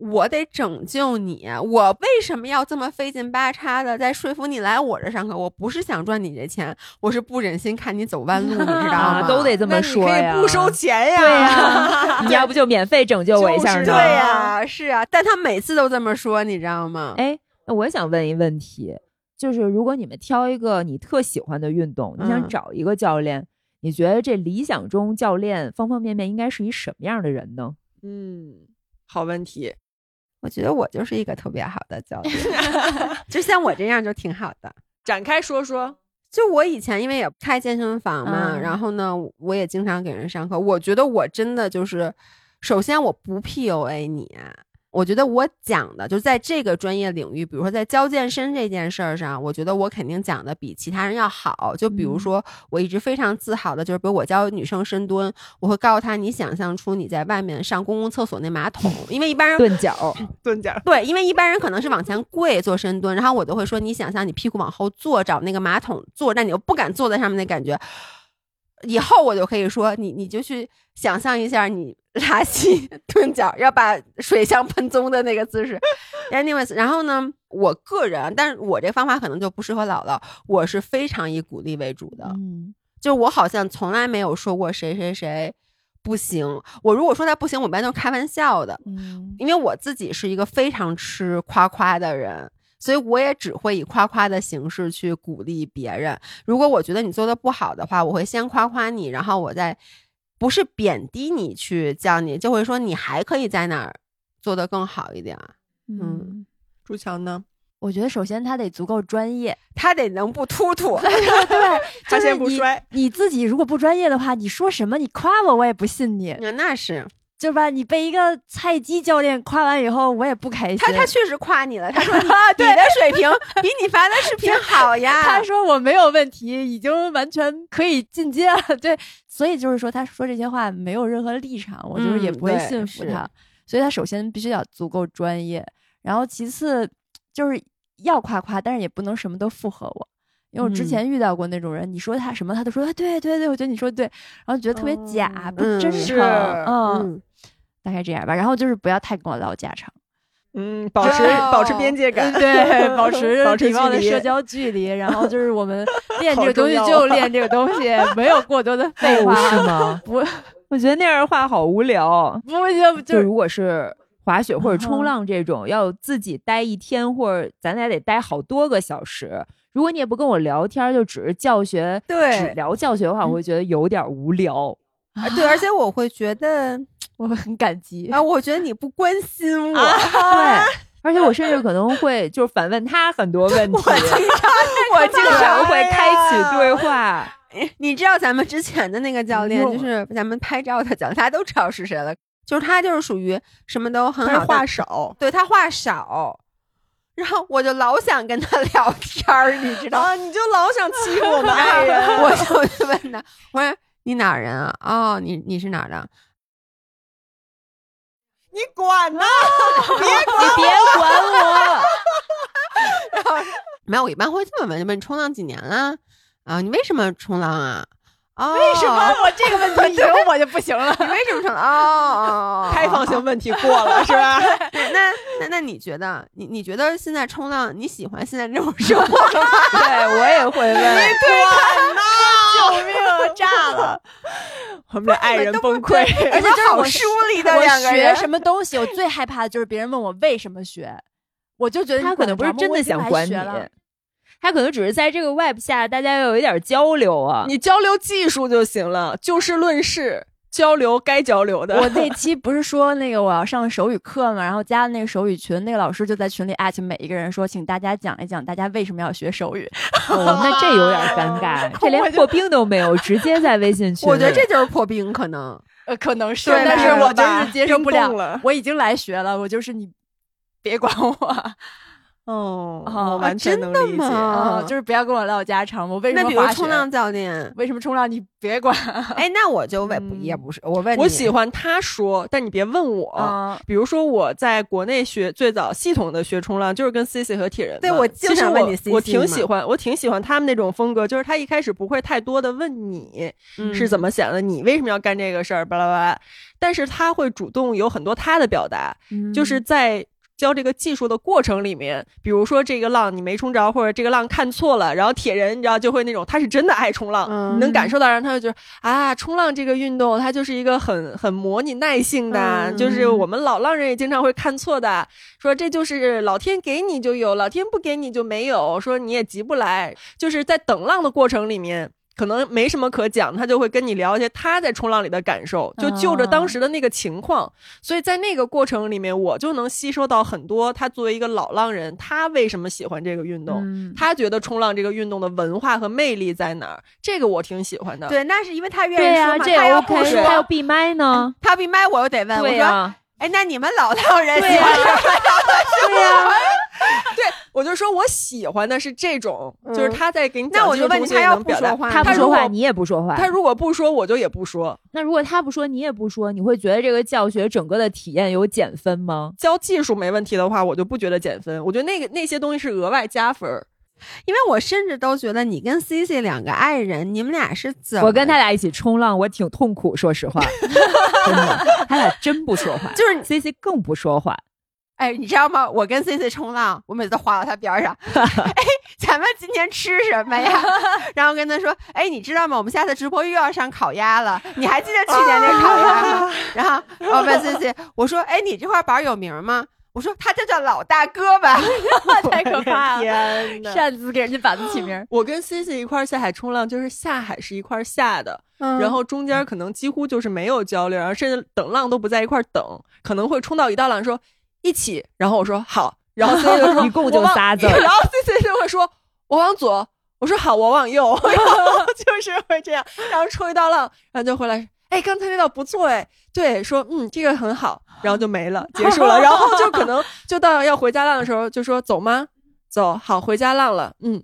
我得拯救你，我为什么要这么费劲巴叉的在说服你来我这上课？我不是想赚你这钱，我是不忍心看你走弯路，你知道啊，吗？都得这么说呀。可以不收钱呀？对呀，你要不就免费拯救我一下呢？就是对呀，是啊，但他每次都这么说，你知道吗？哎，那我想问一问题，就是如果你们挑一个你特喜欢的运动，你想嗯找一个教练，你觉得这理想中教练方方面面应该是一什么样的人呢？嗯，好问题。我觉得我就是一个特别好的教练，就像我这样就挺好的。展开说说。就我以前因为也开健身房嘛，嗯然后呢，我也经常给人上课。我觉得我真的就是，首先我不 PUA 你，我觉得我讲的就在这个专业领域，比如说在教健身这件事儿上，我觉得我肯定讲的比其他人要好。就比如嗯说，我一直非常自豪的就是，比如我教女生深蹲，我会告诉她，你想象出你在外面上公共厕所那马桶，因为一般人蹲脚，蹲脚儿，对，因为一般人可能是往前跪做深蹲，然后我都会说，你想象你屁股往后坐，找那个马桶坐，但你又不敢坐在上面的感觉。以后我就可以说，你你就去想象一下，你 拉稀 蹲脚，要把水箱喷棕的那个姿势。Anyways，然后呢，我个人，但是我这方法可能就不适合姥姥，我是非常以鼓励为主的。嗯，就我好像从来没有说过谁谁谁不行。我如果说他不行，我一般都是开玩笑的。嗯因为我自己是一个非常吃夸夸的人，所以我也只会以夸夸的形式去鼓励别人。如果我觉得你做的不好的话，我会先夸夸你，然后我再不是贬低你去叫你，就会说你还可以在哪儿做得更好一点。嗯，朱强呢？我觉得首先他得足够专业，他得能不突突，对，他 就是你先不摔，你自己如果不专业的话，你说什么你夸我，我也不信你，那是对吧？你被一个菜鸡教练夸完以后，我也不开心。他他确实夸你了，他说你 你的水平比你发的视频好呀。他说我没有问题，已经完全可以进阶了。对，所以就是说，他说这些话没有任何立场，我就是也嗯不会信服他。所以他首先必须要足够专业，然后其次就是要夸夸，但是也不能什么都附和我。因为我之嗯前遇到过那种人，你说他什么，他都说啊对对对，我觉得你说的对，然后觉得特别假，哦不真嗯诚，嗯，嗯，大概这样吧。然后就是不要太跟我唠家常。嗯，保持哦保持边界感，对，保持保持礼貌的距离社交距离，然后就是我们 练这个东西就 练这个东西，没有过多的废话，是吗？不我觉得那样的话好无聊。不就就就如果是滑雪或者冲嗯浪这种，要自己待一天，或者咱俩得待好多个小时。如果你也不跟我聊天，就只是教学，对只聊教学的话，我会觉得有点无聊。啊对，而且我会觉得我会很感激。啊，我觉得你不关心我。对，而且我甚至可能会就是反问他很多问题，我经常，我经常会开启对话。你知道咱们之前的那个教练，就是咱们拍照的教练，大家都知道是谁了。就是他，就是属于什么都很好，话少对他话少，然后我就老想跟他聊天儿，你知道吗？啊，你就老想欺负我们 爱人，我就问他，我说你哪儿人啊？哦，你你是哪儿的？你管呢？别你别管我，然 后没有，我一般会这么问，问你冲浪几年了？啊，你为什么冲浪啊？哦，为什么我这个问题有我就不行了？你为什么冲浪？哦，开放性问题过了 是吧？那那那你觉得，你你觉得现在冲浪你喜欢现在这种生活吗？对我也会问，救命啊！炸了！我们的爱人崩溃，而且就是我好疏离的我两个人学什么东西，我最害怕的就是别人问我为什么学，我就觉得他可能不是真的想管你，他可能只是在这个 web 下大家要有一点交流啊。你交流技术就行了，就事论事。交流该交流的。我那期不是说那个我要上手语课嘛，然后加了那个手语群，那个老师就在群里艾特每一个人说，请大家讲一讲大家为什么要学手语。哦，那这有点尴尬，这连破冰都没有，直接在微信群。我觉得这就是破冰，可能呃可能是，对但是我就是接受不了我已经来学了，我就是你别管我哦，哦我完全能理解。就是不要跟我唠家常。我为什那比如冲浪教练，为什么冲浪你别管 哎，那我就问，嗯也不是，我问你我喜欢他说，但你别问我。啊？比如说我在国内学最早系统的学冲浪，就是跟 C C 和铁人。对我就想问你我挺喜欢，我挺喜欢他们那种风格，就是他一开始不会太多的问你嗯是怎么想的，你为什么要干这个事儿，巴拉巴拉，但是他会主动有很多他的表达，嗯就是在。教这个技术的过程里面，比如说这个浪你没冲着，或者这个浪看错了，然后铁人你知道就会那种他是真的爱冲浪，嗯你能感受到，让他就觉得啊，冲浪这个运动它就是一个很很磨你耐性的，嗯就是我们老浪人也经常会看错的，说这就是老天给你就有，老天不给你就没有，说你也急不来，就是在等浪的过程里面。可能没什么可讲，他就会跟你聊一些他在冲浪里的感受，就就着当时的那个情况，所以在那个过程里面，我就能吸收到很多他作为一个老浪人，他为什么喜欢这个运动，嗯。他觉得冲浪这个运动的文化和魅力在哪儿，这个我挺喜欢的。对，那是因为他愿对呀、意说嘛，他要不说，他要闭麦呢。他闭麦，我又得问，我说，哎，那你们老浪人喜欢什么？样的 对、我就说我喜欢的是这种，嗯就是他在给你讲那我就问你他要不能表达说话他不说话，你也不说话。他如果不说，我就也不说。那如果他不说，你也不说，你会觉得这个教学整个的体验有减分吗？教技术没问题的话，我就不觉得减分。我觉得那个那些东西是额外加分儿。因为我甚至都觉得你跟 C C 两个爱人，你们俩是怎么？我跟他俩一起冲浪，我挺痛苦，说实话，真的，他俩真不说话，就是 C C 更不说话。哎，你知道吗？我跟 C C 冲浪，我每次都滑到他边儿上。哎，咱们今天吃什么呀？然后跟他说，哎，你知道吗？我们下次直播又要上烤鸭了，你还记得去年那烤鸭吗？然后我问 C C，我说，哎，你这块板儿有名吗？我说他就叫老大哥吧。太可 怕了！天呐！擅自给人家板子起名儿，我跟 C C 一块儿下海冲浪，就是下海是一块儿下的，嗯然后中间可能几乎就是没有交流，然后甚至等浪都不在一块儿等，可能会冲到一道浪说一起，然后我说好，然后 C C 就说 一共就仨字儿 然后 C C 就会说我往左，我说好，我往右，然后就是会这样，然后冲一道浪，然后就回来。哎，刚才那道不错哎，对，说嗯这个很好，然后就没了，结束了，然后就可能就到要回家浪的时候，就说走吗？走，好，回家浪了，嗯，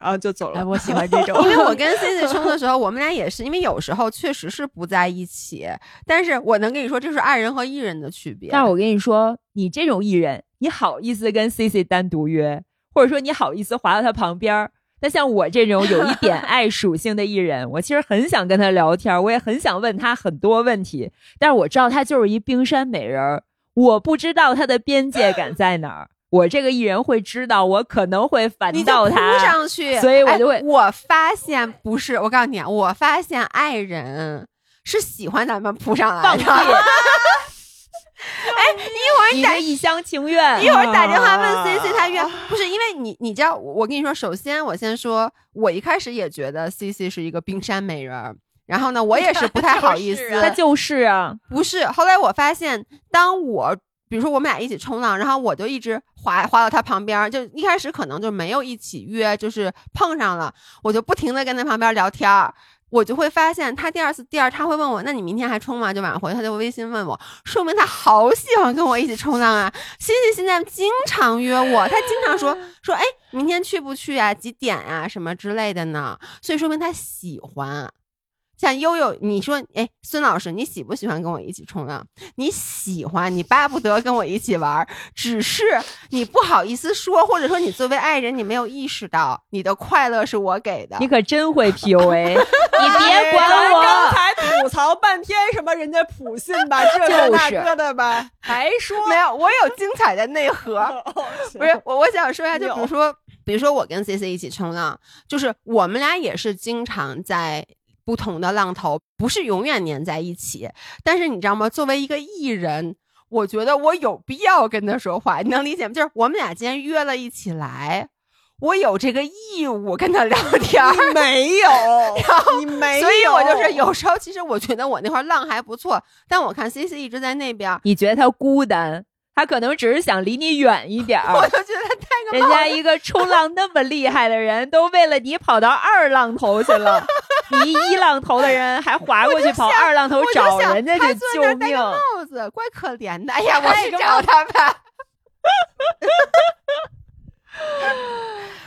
然后就走哎，了。我喜欢这种 因。为我跟 C C 冲的时候，我们俩也是，因为有时候确实是不在一起，但是我能跟你说，这是爱人和艺人的区别。但是我跟你说，你这种艺人，你好意思跟 C C 单独约，或者说你好意思滑到他旁边儿？那像我这种有一点 爱属性的艺人，我其实很想跟他聊天，我也很想问他很多问题，但是我知道他就是一冰山美人儿，我不知道他的边界感在哪儿。我这个艺人会知道，我可能会烦你就扑到他。上去，所以我就会哎我发现不是，我告诉你啊，我发现爱人是喜欢咱们扑上来的。放屁！哎，一会儿你打一厢情愿。一会儿打电话问啊 C C，他愿不是因为你，你知道，我我跟你说，首先我先说，我一开始也觉得 C C 是一个冰山美人儿，然后呢，我也是不太好意思，他就是啊，不是。后来我发现，当我比如说我们俩一起冲浪，然后我就一直滑滑到他旁边，就一开始可能就没有一起约，就是碰上了，我就不停的跟他旁边聊天儿。我就会发现，他第二次、第二他会问我，那你明天还冲吗？就晚上回，他就微信问我，说明他好喜欢跟我一起冲浪啊。欣欣现在经常约我，他经常说 说，哎，明天去不去啊？几点啊？什么之类的呢？所以说明他喜欢。像悠悠，你说，哎，孙老师，你喜不喜欢跟我一起冲浪？你喜欢，你巴不得跟我一起玩，只是你不好意思说，或者说你作为爱人，你没有意识到你的快乐是我给的。你可真会 PUA，你别管我刚。才吐槽半天什么人家普信吧，这个那个的吧，还说没有，我有精彩的内核。哦 不是我，我想说一下，就比如说，比如说我跟 C C 一起冲浪，就是我们俩也是经常在不同的浪头，不是永远粘在一起。但是你知道吗？作为一个艺人，我觉得我有必要跟他说话，你能理解吗？就是我们俩今天约了一起来，我有这个义务跟他聊天没有，你没有，所以我就是有时候，其实我觉得我那块浪还不错，但我看 C C 一直在那边，你觉得他孤单？他可能只是想离你远一点儿。我就觉得他戴个人家一个冲浪那么厉害的人，都为了你跑到二浪头去了，你一浪头的人还划过去跑二浪头找人家去救命。个帽子，怪可怜的。哎呀，我去找他吧。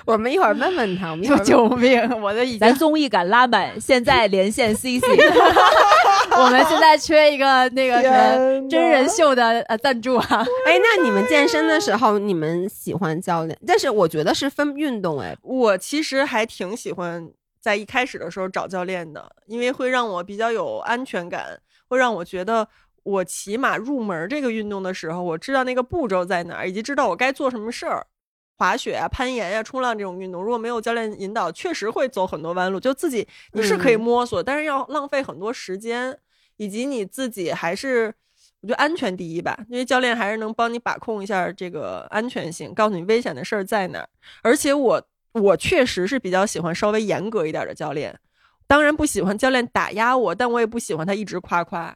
我们一会儿问问他，我们救命！我的已经咱，综艺感拉满，现在连线 CC，我们现在缺一个那个什么真人秀的呃赞助啊。哎，那你们健身的时候，你们喜欢教练？但是我觉得是分运动，哎，我其实还挺喜欢在一开始的时候找教练的，因为会让我比较有安全感，会让我觉得我起码入门这个运动的时候，我知道那个步骤在哪儿，以及知道我该做什么事儿。滑雪啊、攀岩呀、冲浪这种运动，如果没有教练引导，确实会走很多弯路。就自己你是可以嗯摸索，但是要浪费很多时间，以及你自己还是我觉得安全第一吧，因为教练还是能帮你把控一下这个安全性，告诉你危险的事儿在哪儿。而且我我确实是比较喜欢稍微严格一点的教练，当然不喜欢教练打压我，但我也不喜欢他一直夸夸，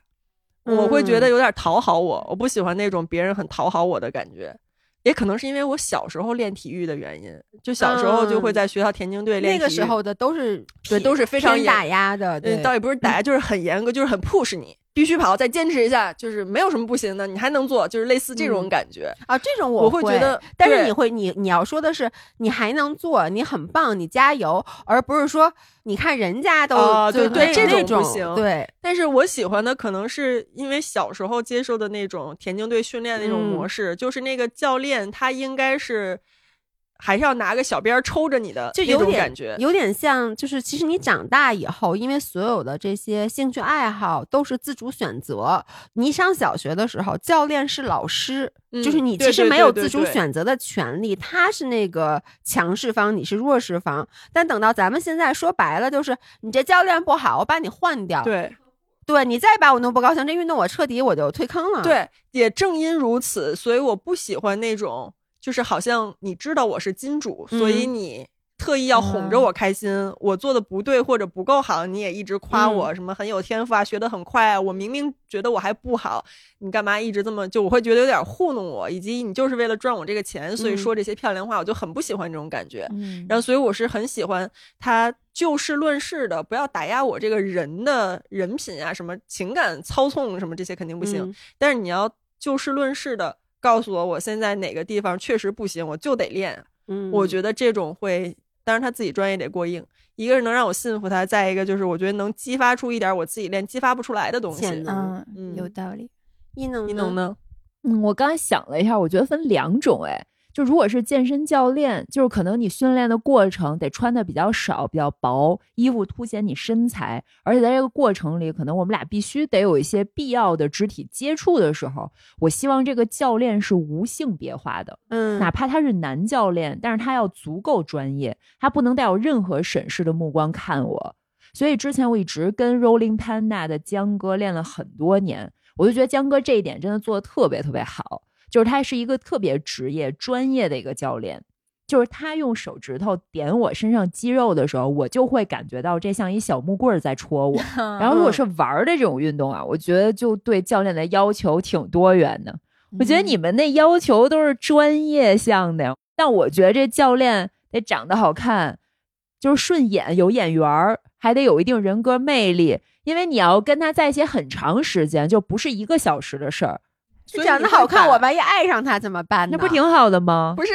我会觉得有点讨好我，我不喜欢那种别人很讨好我的感觉。也可能是因为我小时候练体育的原因，就小时候就会在学校田径队练体育。那个时候的都是对都是非常打压的，对嗯，，倒也不是打压，就是很严格，就是很 push 你，必须跑，再坚持一下，就是没有什么不行的，你还能做，就是类似这种嗯。感觉。啊，这种我会会觉得但是你会，你你要说的是，你还能做，你很棒，你加油，而不是说，你看人家都、啊对对这种种不行。对，但是我喜欢的可能是因为小时候接受的那种田径队训练的那种嗯。模式，就是那个教练他应该是还是要拿个小鞭儿抽着你的那就有点种感觉。有点像，就是其实你长大以后，因为所有的这些兴趣爱好都是自主选择。你上小学的时候，教练是老师，就是嗯你其实没有自主选择的权利，他是那个强势方，你是弱势方。但等到咱们现在说白了，就是你这教练不好，我把你换掉。对对你再把我弄不高兴，这运动我彻底我就退坑了。，对，也正因如此，所以我不喜欢那种，就是好像你知道我是金主，所以嗯你特意要哄着我开心。我做的不对或者不够好，你也一直夸我，什么很有天赋啊，学得很快啊。我明明觉得我还不好，你干嘛一直这么就我会觉得有点糊弄我，以及你就是为了赚我这个钱，所以嗯说这些漂亮话，我就很不喜欢这种感觉。嗯然后，所以我是很喜欢他就事论事的，不要打压我这个人的人品啊，什么情感操纵什么这些肯定不行。嗯但是你要就事论事的告诉我，我现在哪个地方确实不行，我就得练。嗯，我觉得这种会，当然他自己专业得过硬。一个是能让我信服他，再一个就是我觉得能激发出一点我自己练激发不出来的东西。嗯嗯有道理。一能一能呢？嗯，我刚才想了一下，我觉得分两种，哎，就如果是健身教练，就是可能你训练的过程得穿的比较少、比较薄，衣服凸显你身材，而且在这个过程里，可能我们俩必须得有一些必要的肢体接触的时候，我希望这个教练是无性别化的，嗯，哪怕他是男教练，但是他要足够专业，他不能带有任何审视的目光看我。所以之前我一直跟 Rolling Panda 的江哥练了很多年，我就觉得江哥这一点真的做的特别特别好，就是他是一个特别职业专业的一个教练。就是他用手指头点我身上肌肉的时候，我就会感觉到这像一小木棍儿在戳我。然后如果是玩儿的这种运动啊，我觉得就对教练的要求挺多元的。我觉得你们那要求都是专业项的呀，但我觉得这教练得长得好看，就是顺眼，有眼缘儿，还得有一定人格魅力。因为你要跟他在一起很长时间，就不是一个小时的事儿，所以你长得好看，我万一爱上他怎么办呢？那不挺好的吗？不是，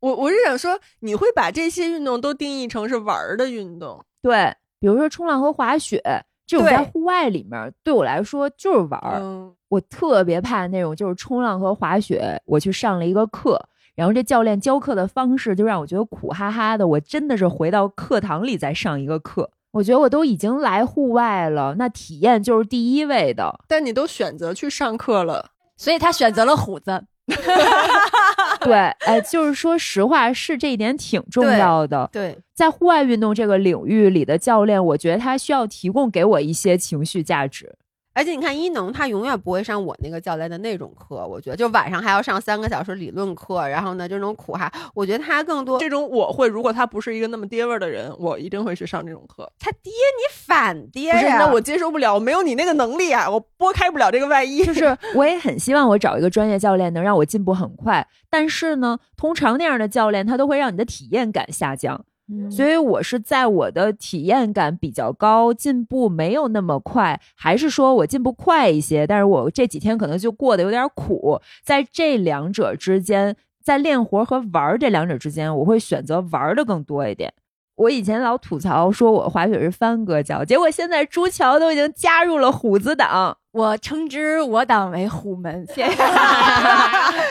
我我是想说，你会把这些运动都定义成是玩儿的运动。对，比如说冲浪和滑雪这种在户外里面，对我来说就是玩儿。嗯，我特别怕那种就是冲浪和滑雪，我去上了一个课，然后这教练教课的方式就让我觉得苦哈哈的，我真的是回到课堂里再上一个课。我觉得我都已经来户外了，那体验就是第一位的。但你都选择去上课了，所以他选择了虎子。对，哎，就是说实话，是这一点挺重要的。对，在户外运动这个领域里的教练，我觉得他需要提供给我一些情绪价值。而且你看一农，他永远不会上我那个教练的那种课，我觉得就晚上还要上三个小时理论课，然后呢这种苦哈，我觉得他更多这种我会，如果他不是一个那么爹味儿的人，我一定会去上这种课。他爹你反爹不是，呀，那我接受不了，我没有你那个能力啊，我拨开不了这个外衣。就是我也很希望我找一个专业教练能让我进步很快，但是呢，通常那样的教练他都会让你的体验感下降。所以我是在我的体验感比较高，进步没有那么快，还是说我进步快一些，但是我这几天可能就过得有点苦，在这两者之间，在练活和玩儿这两者之间，我会选择玩儿的更多一点。我以前老吐槽说我滑雪是帆哥教，结果现在朱桥都已经加入了虎子党，我称之我党为虎门，谢谢。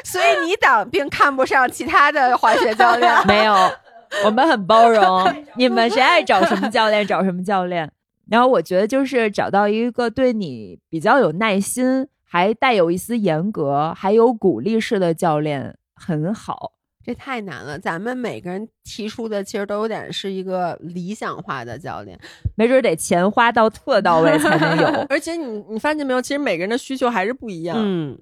所以你党并看不上其他的滑雪教练。没有，我们很包容，你们谁爱找什么教练找什么教练。然后我觉得就是找到一个对你比较有耐心，还带有一丝严格，还有鼓励式的教练很好。这太难了，咱们每个人提出的其实都有点是一个理想化的教练。没准得钱花到特到位才能有。而且你你发现没有，其实每个人的需求还是不一样。嗯，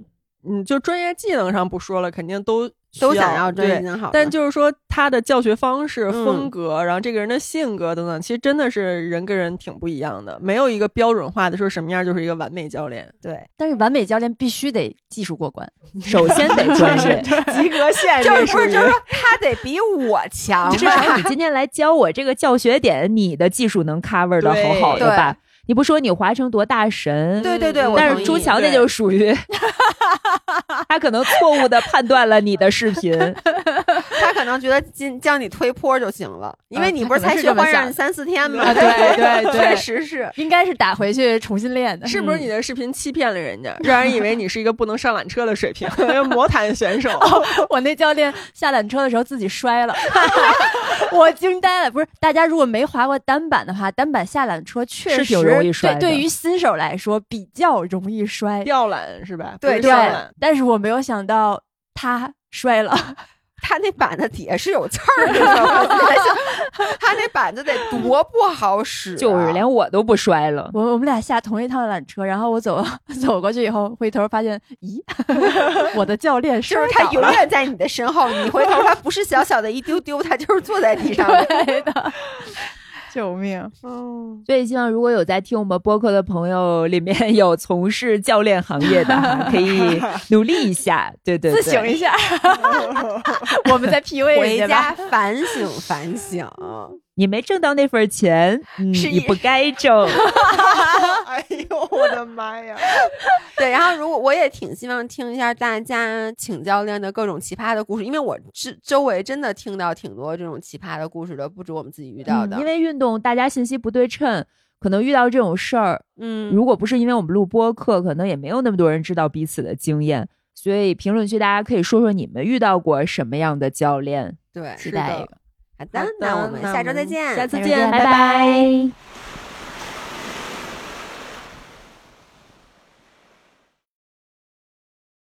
嗯，就专业技能上不说了，肯定都需都想要专业好，但就是说，他的教学方式、嗯风格，然后这个人的性格等等，其实真的是人跟人挺不一样的，没有一个标准化的说什么样就是一个完美教练。对，但是完美教练必须得技术过关，首先得专业，及格线 就是这不是就是说他得比我强至少你？今天来教我这个教学点，你的技术能 cover 的对好好的吧？你不说你华城多大神，对对对，但是朱桥那就属于 他可能错误的判断了你的视频，他可能觉得今教你推坡就行了，因为啊你不是才学花是这么想样三四天吗？啊对 对对确实是。应该是打回去重新练的。是不是你的视频欺骗了人家，让人以为你是一个不能上缆车的水平，魔毯选手？我那教练下缆车的时候自己摔了，我惊呆了。不是，大家如果没滑过单板的话，单板下缆车确实是挺容易摔的对，对于新手来说比较容易摔。吊缆是吧？对吊缆，但是我没有想到他摔了。他那板子底下是有刺儿的，你他那板子得多不好使、啊，就是连我都不摔了。我我们俩下同一趟缆车，然后我走 走过去以后，回头发现，咦，我的教练就摔是他永远在你的身后，你回头他不是小小的一丢丢，他就是坐在地上的。对的，救命！哦，所以希望如果有在听我们播客的朋友，里面有从事教练行业的，可以 努力一下。对对对，自省一下，我们在 P U 回家反省反省。你没挣到那份钱，嗯，是你不该挣。哎呦我的妈呀！对，然后如果我也挺希望听一下大家请教练的各种奇葩的故事，因为我周周围真的听到挺多这种奇葩的故事的，不止我们自己遇到的。嗯因为运动大家信息不对称，可能遇到这种事儿，嗯，如果不是因为我们录播课，可能也没有那么多人知道彼此的经验。所以评论区大家可以说说你们遇到过什么样的教练。对，期待一个。好的，那我们下周再见，下次再见，拜拜